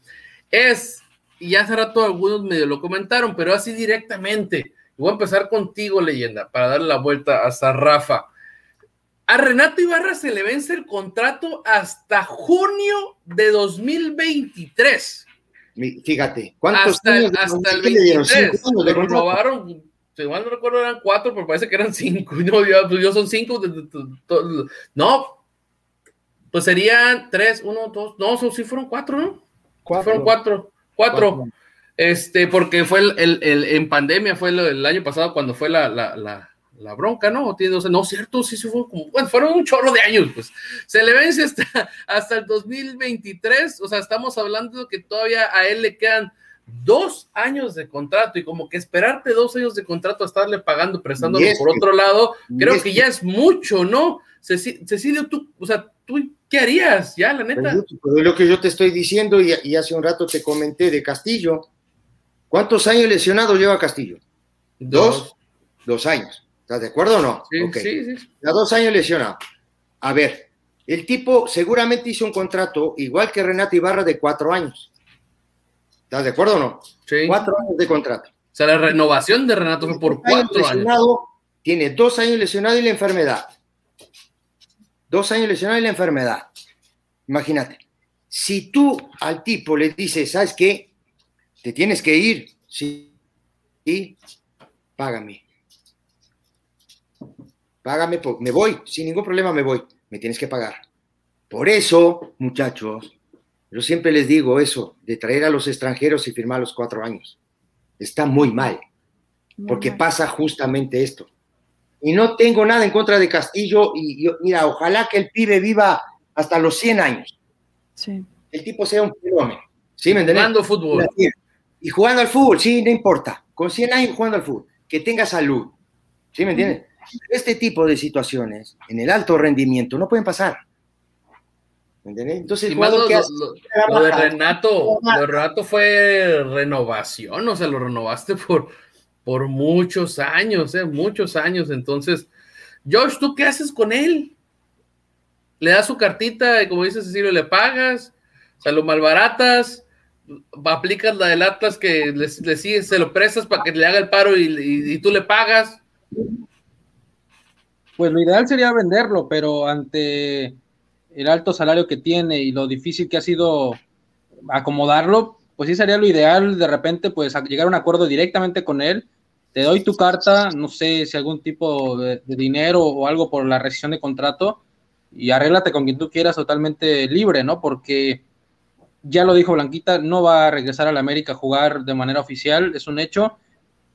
Es, y hace rato algunos medio lo comentaron, pero así directamente Voy a empezar contigo, leyenda, para darle la vuelta hasta Rafa. A Renato Ibarra se le vence el contrato hasta junio de 2023. Fíjate, ¿cuántos hasta, años hasta el 23? Lo renovaron, si mal no recuerdo eran cuatro, pero parece que eran cinco. No, yo, pues, yo son cinco. No, pues serían tres, uno, dos, no, sí fueron cuatro, ¿no? Cuatro. Fueron cuatro, cuatro. cuatro. Este, porque fue el, el, en pandemia, fue el, año pasado cuando fue la, la, la, la bronca, ¿no? Tiene, no, cierto, sí, sí fue como, bueno, fueron un chorro de años, pues. Se le vence hasta, hasta el 2023, o sea, estamos hablando de que todavía a él le quedan dos años de contrato y como que esperarte dos años de contrato a estarle pagando, prestándolo por otro lado, creo que ya es mucho, ¿no? Cecilio, tú, o sea, tú, ¿qué harías? Ya, la neta. Pues, lo que yo te estoy diciendo y, y hace un rato te comenté de Castillo, ¿Cuántos años lesionado lleva Castillo? Dos. Dos años. ¿Estás de acuerdo o no? Sí, sí, sí. Ya dos años lesionado. A ver, el tipo seguramente hizo un contrato igual que Renato Ibarra de cuatro años. ¿Estás de acuerdo o no? Sí. Cuatro años de contrato. O sea, la renovación de Renato fue por cuatro años. Tiene dos años lesionado y la enfermedad. Dos años lesionado y la enfermedad. Imagínate. Si tú al tipo le dices, ¿sabes qué? Te tienes que ir, sí, y págame. Págame, me voy, sin ningún problema me voy, me tienes que pagar. Por eso, muchachos, yo siempre les digo eso, de traer a los extranjeros y firmar los cuatro años. Está muy mal, porque pasa justamente esto. Y no tengo nada en contra de Castillo y mira, ojalá que el pibe viva hasta los 100 años. Sí. El tipo sea un fenómeno. ¿Sí me entiendes? fútbol. Y jugando al fútbol, sí, no importa. Con 100 años jugando al fútbol. Que tenga salud. ¿Sí me entiendes? Este tipo de situaciones, en el alto rendimiento, no pueden pasar. ¿Me entiendes? Entonces, el lo, que lo, de Renato, lo de Renato fue renovación, o sea, lo renovaste por, por muchos años, ¿eh? muchos años. Entonces, Josh, ¿tú qué haces con él? Le das su cartita y como dice Cecilio, le pagas, o sea, lo malbaratas, aplicas la del Atlas que le, sigues, se lo prestas para que le haga el paro y, tú le pagas. Pues lo ideal sería venderlo, pero ante el alto salario que tiene y lo difícil que ha sido acomodarlo, pues sí sería lo ideal de repente pues llegar a un acuerdo directamente con él. Te doy tu carta, no sé si algún tipo de, de dinero o algo por la rescisión de contrato y arréglate con quien tú quieras totalmente libre, ¿no? Porque ya lo dijo Blanquita, no va a regresar a la América a jugar de manera oficial, es un hecho.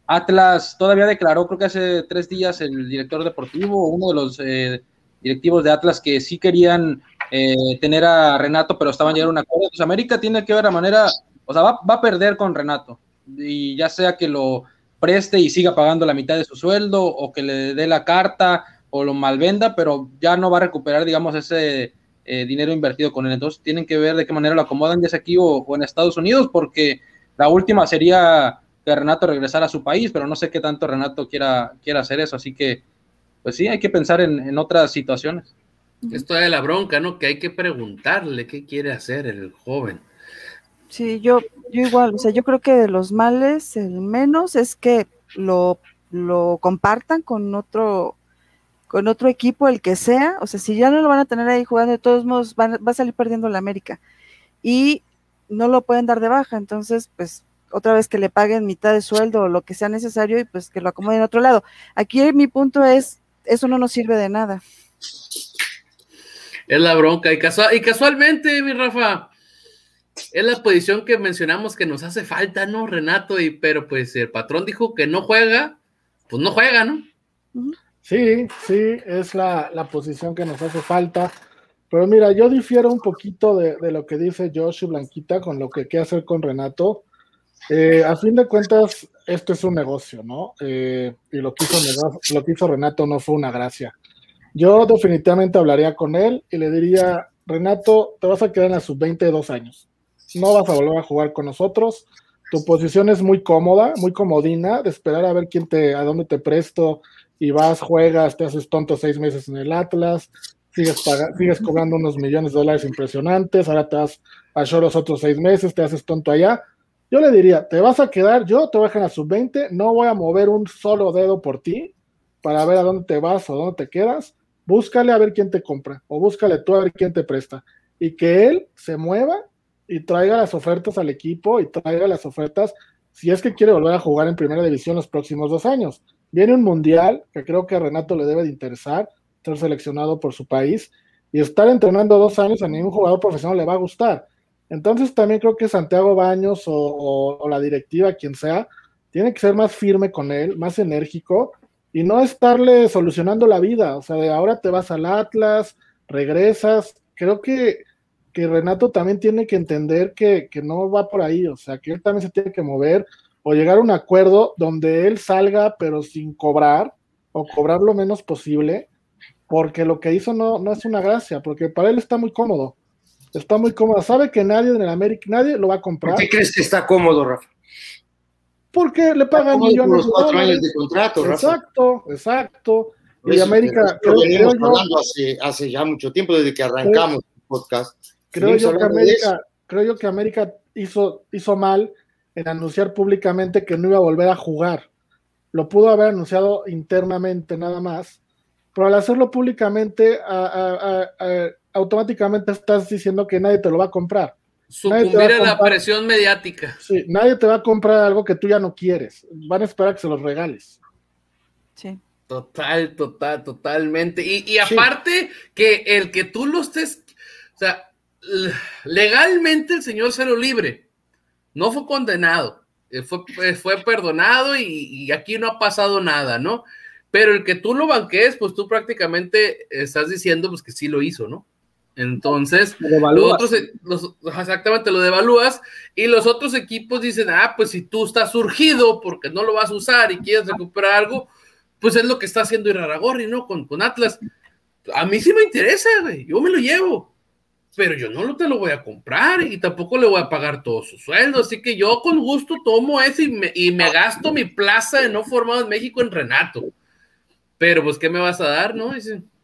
Atlas todavía declaró, creo que hace tres días, el director deportivo, uno de los eh, directivos de Atlas, que sí querían eh, tener a Renato, pero estaban llegando a un acuerdo. Pues América tiene que ver la manera, o sea, va, va, a perder con Renato, y ya sea que lo preste y siga pagando la mitad de su sueldo, o que le dé la carta, o lo malvenda, pero ya no va a recuperar, digamos, ese eh, dinero invertido con él. Entonces tienen que ver de qué manera lo acomodan, ya sea aquí o, en Estados Unidos, porque la última sería que Renato regresara a su país, pero no sé qué tanto Renato quiera, quiera hacer eso. Así que, pues sí, hay que pensar en, otras situaciones. Esto de la bronca, ¿no? Que hay que preguntarle qué quiere hacer el joven. Sí, yo, yo igual, o sea, yo creo que de los males, el menos es que lo, lo compartan con otro con otro equipo, el que sea, o sea, si ya no lo van a tener ahí jugando, de todos modos va a salir perdiendo la América y no lo pueden dar de baja, entonces, pues otra vez que le paguen mitad de sueldo o lo que sea necesario y pues que lo acomoden en otro lado. Aquí mi punto es, eso no nos sirve de nada. Es la bronca y, y casualmente, mi Rafa, es la posición que mencionamos que nos hace falta, ¿no, Renato? Y pero pues el patrón dijo que no juega, pues no juega, ¿no? Sí, sí, es la, posición que nos hace falta. Pero mira, yo difiero un poquito de, lo que dice Josh y Blanquita con lo que quiere hacer con Renato. Eh, a fin de cuentas, esto es un negocio, ¿no? Eh, y lo que, hizo, lo que hizo Renato no fue una gracia. Yo definitivamente hablaría con él y le diría, Renato, te vas a quedar en la sub-20 años. No vas a volver a jugar con nosotros. Tu posición es muy cómoda, muy comodina, de esperar a ver quién te, a dónde te presto, y vas, juegas, te haces tonto seis meses en el Atlas, sigues, sigues cobrando unos millones de dólares impresionantes, ahora te vas a los otros seis meses, te haces tonto allá. Yo le diría, te vas a quedar, yo te voy a dejar a sub-20, no voy a mover un solo dedo por ti para ver a dónde te vas o dónde te quedas. Búscale a ver quién te compra o búscale tú a ver quién te presta. Y que él se mueva y traiga las ofertas al equipo y traiga las ofertas si es que quiere volver a jugar en primera división los próximos dos años. Viene un mundial que creo que a Renato le debe de interesar, ser seleccionado por su país, y estar entrenando dos años a ningún jugador profesional le va a gustar. Entonces también creo que Santiago Baños o, la directiva, quien sea, tiene que ser más firme con él, más enérgico, y no estarle solucionando la vida. O sea, de ahora te vas al Atlas, regresas. Creo que, que Renato también tiene que entender que, que no va por ahí, o sea, que él también se tiene que mover o llegar a un acuerdo donde él salga pero sin cobrar o cobrar lo menos posible, porque lo que hizo no, no es una gracia, porque para él está muy cómodo. Está muy cómodo. Sabe que nadie en el América, nadie lo va a comprar. ¿Por qué crees que está cómodo, Rafa? Porque le pagan millones los cuatro años de contrato, Rafa. Exacto, exacto. y América. Creo, hablando hace, hace ya mucho tiempo, desde que arrancamos el podcast. Creo yo, que América, creo yo que América hizo, hizo mal en anunciar públicamente que no iba a volver a jugar. Lo pudo haber anunciado internamente nada más, pero al hacerlo públicamente, automáticamente estás diciendo que nadie te lo va a comprar. Sucumbir a, la presión mediática. Sí, nadie te va a comprar algo que tú ya no quieres. Van a esperar que se los regales. Sí. Total, total, totalmente. Y, aparte que el que tú lo estés, o sea, legalmente el señor se lo libre no fue condenado, eh, fue, eh, fue perdonado y, aquí no ha pasado nada, ¿no? Pero el que tú lo banques, pues tú prácticamente estás diciendo pues que sí lo hizo, ¿no? Entonces, los otros, eh, exactamente lo devalúas y los otros equipos dicen, ah, pues si tú estás surgido porque no lo vas a usar y quieres recuperar algo, pues es lo que está haciendo Iraragorri, ¿no? Con, con Atlas. A mí sí me interesa, güey, yo me lo llevo pero yo no te lo voy a comprar y tampoco le voy a pagar todo su sueldo, así que yo con gusto tomo eso y me, y me gasto mi plaza de no formado en México en Renato. Pero pues, ¿qué me vas a dar, no?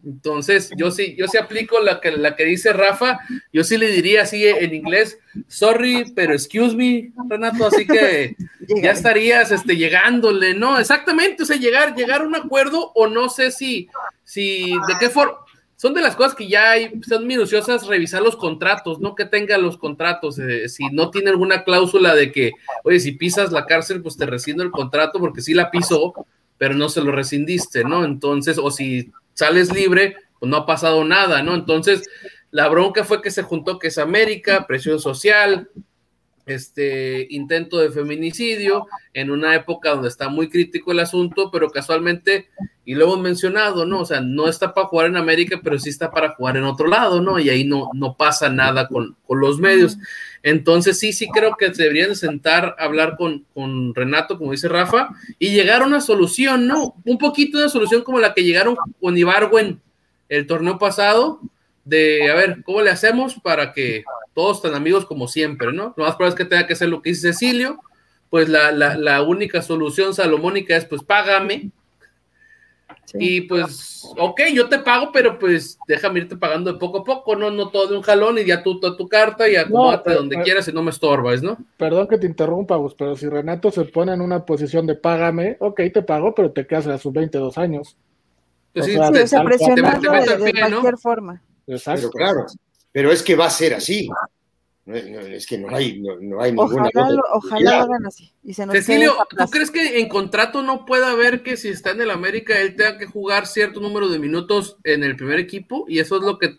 Entonces, yo sí, yo sí aplico la que, la que dice Rafa, yo sí le diría así en inglés, sorry, pero excuse me, Renato, así que ya estarías este, llegándole, ¿no? Exactamente, o sea, llegar, llegar a un acuerdo o no sé si, si, de qué forma, son de las cosas que ya hay, son minuciosas revisar los contratos, no que tenga los contratos, eh, si no tiene alguna cláusula de que, oye, si pisas la cárcel, pues te rescindo el contrato porque sí la pisó, pero no se lo rescindiste, ¿no? Entonces, o si sales libre, pues no ha pasado nada, ¿no? Entonces, la bronca fue que se juntó que es América, presión social, este intento de feminicidio en una época donde está muy crítico el asunto, pero casualmente, y lo hemos mencionado, ¿no? O sea, no está para jugar en América, pero sí está para jugar en otro lado, ¿no? Y ahí no, no pasa nada con, con los medios. Entonces, sí, sí creo que deberían sentar hablar con, con Renato, como dice Rafa, y llegar a una solución, ¿no? Un poquito de solución como la que llegaron con Ibarwen el torneo pasado, de, a ver, ¿cómo le hacemos para que todos están amigos como siempre, ¿no? Lo más probable es que tenga que hacer lo que dice Cecilio, pues la, la, única solución salomónica es pues págame. Y pues, ok, yo te pago, pero pues déjame irte pagando de poco a poco, no, no todo de un jalón y ya tú toda tu carta y acomódate donde quieras y no me estorbas, ¿no? Perdón que te interrumpa, vos, pero si Renato se pone en una posición de págame, ok, te pago, pero te quedas a sus 22 años. Pues sí, te, de, cualquier forma. Exacto. Pero claro, pero es que va a ser así. es que no hay, no, hay ninguna. Ojalá, ojalá lo hagan así. Cecilio, ¿tú crees que en contrato no puede haber que si está en el América él tenga que jugar cierto número de minutos en el primer equipo? Y eso es lo que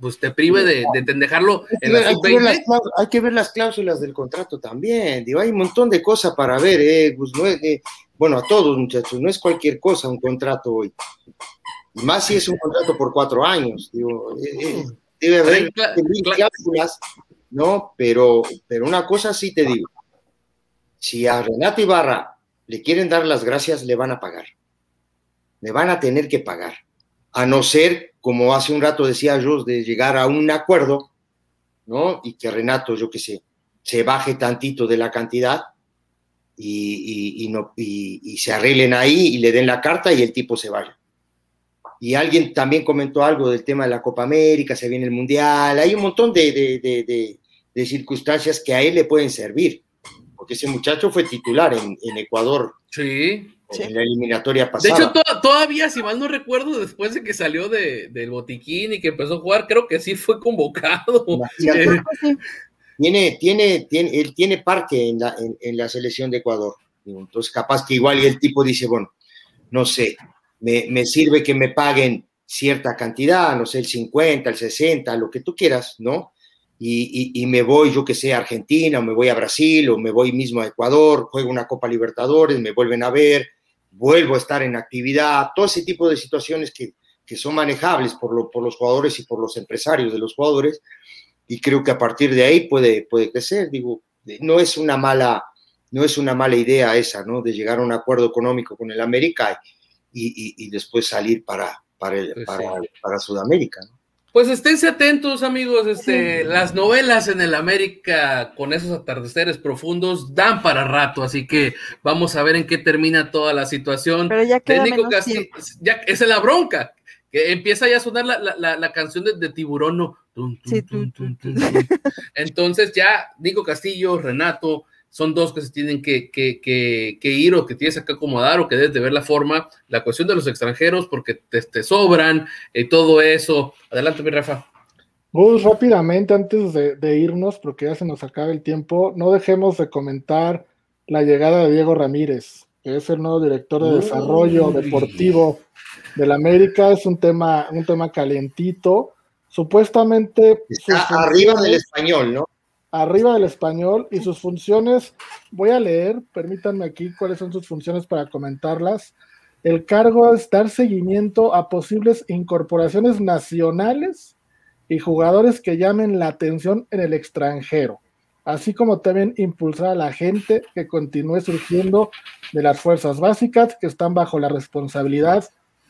pues te prive de, de dejarlo en la hay, que las, hay que ver las cláusulas del contrato también. Digo, hay un montón de cosas para ver, eh, pues, eh, bueno, a todos muchachos, no es cualquier cosa un contrato hoy. Más si es un contrato por cuatro años. Digo, eh, eh, debe haber cláusulas, ¿no? Pero, pero una cosa sí te digo. Si a Renato Ibarra le quieren dar las gracias, le van a pagar. Le van a tener que pagar. A no ser, como hace un rato decía yo, de llegar a un acuerdo, ¿no? Y que Renato, yo qué sé, se baje tantito de la cantidad y, y, no, y, se arreglen ahí y le den la carta y el tipo se vaya. Y alguien también comentó algo del tema de la Copa América, se viene el Mundial, hay un montón de, circunstancias que a él le pueden servir, porque ese muchacho fue titular en, Ecuador. Sí. En la eliminatoria pasada. De hecho, todavía, si mal no recuerdo, después de que salió del botiquín y que empezó a jugar, creo que sí fue convocado. tiene, tiene, tiene, él tiene parte en la, en la selección de Ecuador. Entonces, capaz que igual y el tipo dice, bueno, no sé, me, sirve que me paguen cierta cantidad, no sé, el 50, el 60, lo que tú quieras, ¿no? Y, me voy, yo que sé, a Argentina, o me voy a Brasil, o me voy mismo a Ecuador, juego una Copa Libertadores, me vuelven a ver, vuelvo a estar en actividad, todo ese tipo de situaciones que, son manejables por, por los jugadores y por los empresarios de los jugadores, y creo que a partir de ahí puede, puede crecer, digo, no es una mala, no es una mala idea esa, ¿no? De llegar a un acuerdo económico con el América después salir para, para, pues para, Sudamérica. Pues esténse atentos, amigos. Este, Las novelas en el América con esos atardeceres profundos dan para rato, así que vamos a ver en qué termina toda la situación. Pero ya queda ya, esa es la bronca, que empieza ya a sonar la, canción de, Tiburón, ¿no? Entonces ya Nico Castillo, Renato, son dos que se tienen que, ir o que tienes que acomodar o que debes de ver la forma. La cuestión de los extranjeros, porque te, sobran y eh, todo eso. Adelante, mi Rafa. Gus, rápidamente, antes de, irnos, porque ya se nos acaba el tiempo, no dejemos de comentar la llegada de Diego Ramírez, que es el nuevo director de desarrollo deportivo del América. Es un tema, un tema calientito. Supuestamente. Está arriba del español, ¿no? Arriba del español y sus funciones, voy a leer, permítanme aquí cuáles son sus funciones para comentarlas. El cargo es dar seguimiento a posibles incorporaciones nacionales y jugadores que llamen la atención en el extranjero, así como también impulsar a la gente que continúe surgiendo de las fuerzas básicas que están bajo la responsabilidad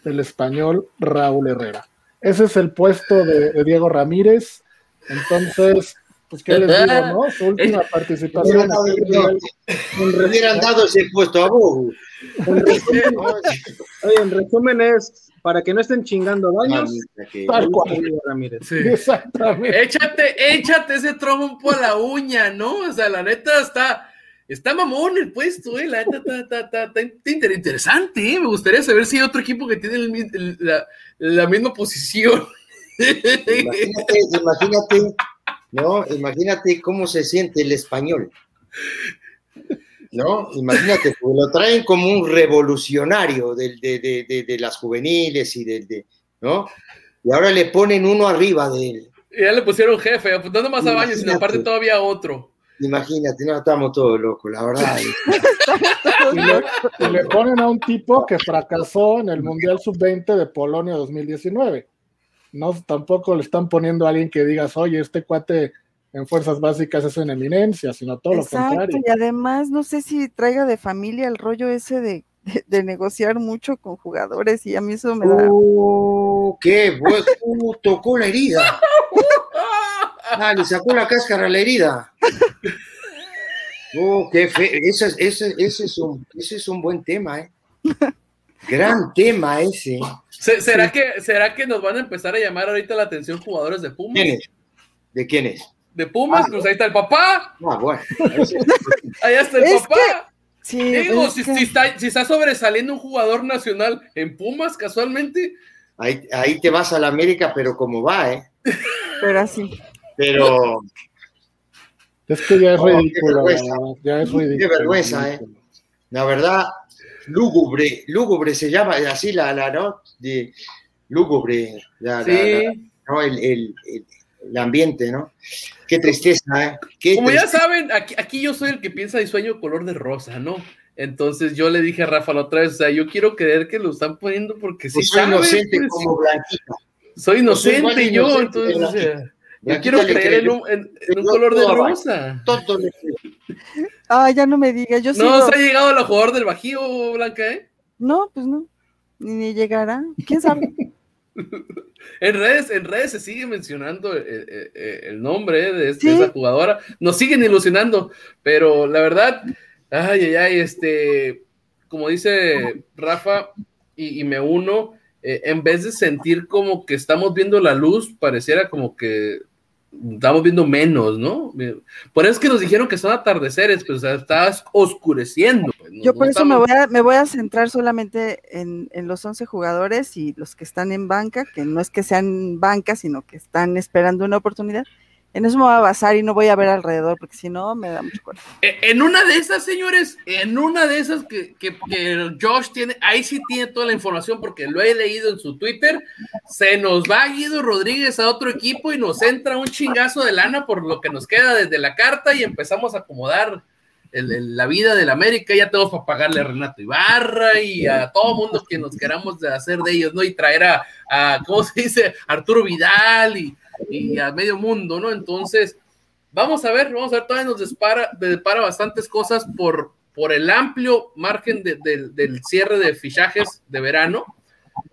del español Raúl Herrera. Ese es el puesto de, de Diego Ramírez. Entonces, pues qué les digo, ¿no? Su última participación. Me hubieran dado ese puesto a vos. Oye, en resumen es para que no estén chingando baños. Tal cual. Sí. Exactamente. Échate, échate ese trompo a la uña, ¿no? O sea, la neta está, está mamón el puesto, ¿eh? La neta está, está, está, está interesante, ¿eh? Me gustaría saber si hay otro equipo que tiene el, la, la, misma posición. Imagínate, imagínate ¿no? Imagínate cómo se siente el español. ¿No? Imagínate, pues lo traen como un revolucionario de, de, las juveniles y de, ¿no? Y ahora le ponen uno arriba de él. Y ya le pusieron jefe, apuntando más a Baños, sino aparte todavía otro. Imagínate, no, estamos todos locos, la verdad. y, le, y, le, ponen a un tipo que fracasó en el Mundial Sub-20 de Polonia 2019. No, tampoco le están poniendo a alguien que digas, oye, este cuate en fuerzas básicas es una eminencia, sino todo Exacto, lo contrario. Y además, no sé si traiga de familia el rollo ese de, de, de negociar mucho con jugadores y a mí eso me da. ¡Uh, qué bueno! Uh, tocó la herida. Ah, le sacó la cáscara a la herida. Oh, qué fe. Ese, ese, ese, es un, ese es un buen tema, ¿eh? Gran tema ese. ¿Será, sí. que, ¿Será que nos van a empezar a llamar ahorita la atención jugadores de Pumas? ¿Quién es? ¿De quién es? De Pumas, ah, pues ahí está el papá. Ah, bueno. Allá está el Es papá. que- Sí, Digo, es si, que- si está, si está sobresaliendo un jugador nacional en Pumas, casualmente, Ahí, ahí te vas a la América, pero como va, ¿eh? pero así. Pero Es que ya es Oh, qué ridículo, vergüenza. la verdad, ya es ridículo. Qué vergüenza, ¿eh? la verdad, lúgubre, lúgubre se llama así la, la ¿no? De, lúgubre, la, sí. la- ¿no? El, el- el- el ambiente, ¿no? Qué tristeza, ¿eh? Qué Como ya tristeza. saben, aquí, aquí yo soy el que piensa y sueño color de rosa, ¿no? Entonces yo le dije a Rafa la otra vez, o sea, yo quiero creer que lo están poniendo porque sí Pues soy inocente pues. como Blanquita. soy pues soy inocente yo, inocente entonces, o sea, yo quiero creer en un, en- en un Yo color de rosa. Todo Ah, ya no me digas, yo. No, se ha llegado el jugador del Bajío, Blanca, ¿eh? No, pues no. Ni, ni llegará. ¿Quién sabe? En redes, en redes se sigue mencionando el, el- el- el nombre de, este- esa jugadora. Nos siguen ilusionando, pero la verdad, ay, ay, ay, este, como dice Rafa, y, y me uno, eh, en vez de sentir como que estamos viendo la luz, pareciera como que estamos viendo menos, ¿no? Por eso es que nos dijeron que son atardeceres, pero o sea, está oscureciendo. pues, Yo no por eso me voy a, me voy a centrar solamente en, en los 11 jugadores y los que están en banca, que no es que sean banca, sino que están esperando una oportunidad. En eso me voy a basar y no voy a ver alrededor, porque si no me da mucho coraje. Eh, En una de esas, señores, en una de esas que, que- que Josh tiene, ahí sí tiene toda la información porque lo he leído en su Twitter, se nos va Guido Rodríguez a otro equipo y nos entra un chingazo de lana por lo que nos queda desde la carta y empezamos a acomodar el- el- la vida del América, ya tenemos para pagarle a Renato Ibarra y a todo mundo que nos queramos hacer de ellos, ¿no? Y traer a, a ¿cómo se dice? Arturo Vidal y, y a medio mundo, ¿no? Entonces, vamos a ver, vamos a ver, todavía nos depara, depara bastantes cosas por, por el amplio margen de- de- del cierre de fichajes de verano.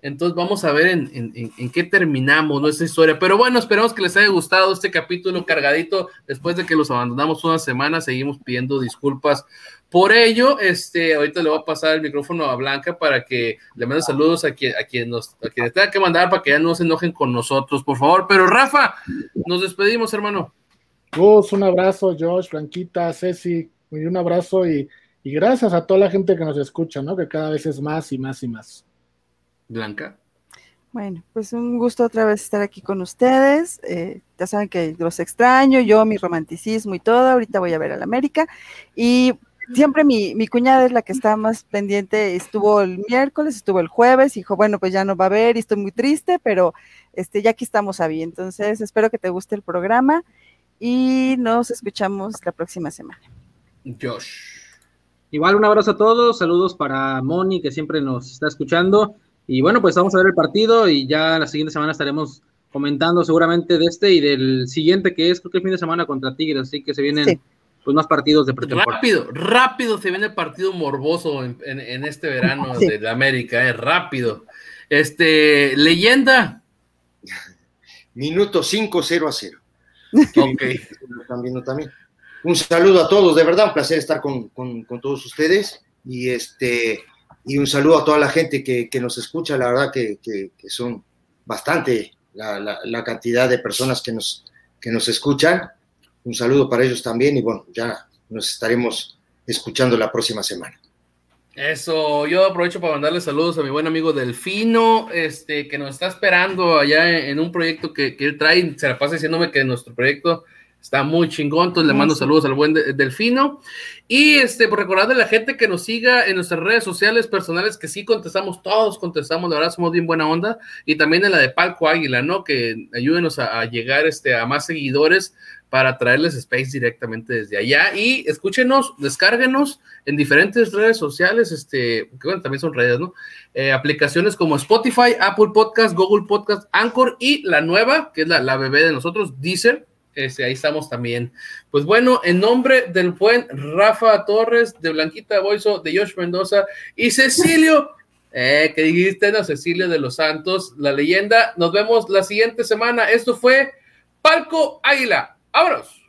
Entonces vamos a ver en, en- en- qué terminamos nuestra historia. Pero bueno, esperamos que les haya gustado este capítulo cargadito. Después de que los abandonamos una semana, seguimos pidiendo disculpas por ello. Este, ahorita le voy a pasar el micrófono a Blanca para que le mande saludos a quien, a quien nos a quienes tenga que mandar para que ya no se enojen con nosotros, por favor. Pero Rafa, nos despedimos, hermano. Gus, un abrazo, Josh, Blanquita, Ceci, un abrazo y, y gracias a toda la gente que nos escucha, ¿no? Que cada vez es más y más y más. Blanca. Bueno, pues un gusto otra vez estar aquí con ustedes. Eh, ya saben que los extraño, yo, mi romanticismo y todo. Ahorita voy a ver al América. Y siempre mi, mi cuñada es la que está más pendiente. Estuvo el miércoles, estuvo el jueves, y dijo, bueno, pues ya no va a haber y estoy muy triste, pero este, ya aquí estamos, Avi. Entonces, espero que te guste el programa y nos escuchamos la próxima semana. Josh. Igual un abrazo a todos, saludos para Moni que siempre nos está escuchando. Y bueno, pues vamos a ver el partido y ya la siguiente semana estaremos comentando seguramente de este y del siguiente que es creo que el fin de semana contra Tigres, así que se vienen Sí. Pues más partidos de pretemporada. Rápido, rápido se viene el partido morboso en, en- en este verano Sí. de la América, eh, rápido. Este, leyenda. Minuto 5, 0 a 0. Ok. También, también. Un saludo a todos, de verdad, un placer estar con, con- con todos ustedes y este y un saludo a toda la gente que, que nos escucha, la verdad que, que- que son bastante la, la- la cantidad de personas que nos, que nos escuchan. Un saludo para ellos también y bueno, ya nos estaremos escuchando la próxima semana. Eso, yo aprovecho para mandarle saludos a mi buen amigo Delfino, este, que nos está esperando allá en, en un proyecto que, que él trae, se la pasa diciéndome que nuestro proyecto está muy chingón, entonces le mando Sí. saludos al buen de- Delfino. Y este, por recordarle a la gente que nos siga en nuestras redes sociales personales, que sí contestamos, todos contestamos, la verdad somos bien buena onda, y también en la de Palco Águila, ¿no? Que ayúdenos a, a llegar este, a más seguidores para traerles Space directamente desde allá. Y escúchenos, descárguenos en diferentes redes sociales, este, que bueno, también son redes, ¿no? Eh, aplicaciones como Spotify, Apple Podcast, Google Podcast, Anchor y la nueva, que es la, la bebé de nosotros, Deezer. Este, ahí estamos también. Pues bueno, en nombre del buen Rafa Torres, de Blanquita Boiso, de Josh Mendoza y Cecilio, eh, que dijiste, no, Cecilio de los Santos, la leyenda. Nos vemos la siguiente semana. Esto fue Palco Águila. ¡Vámonos!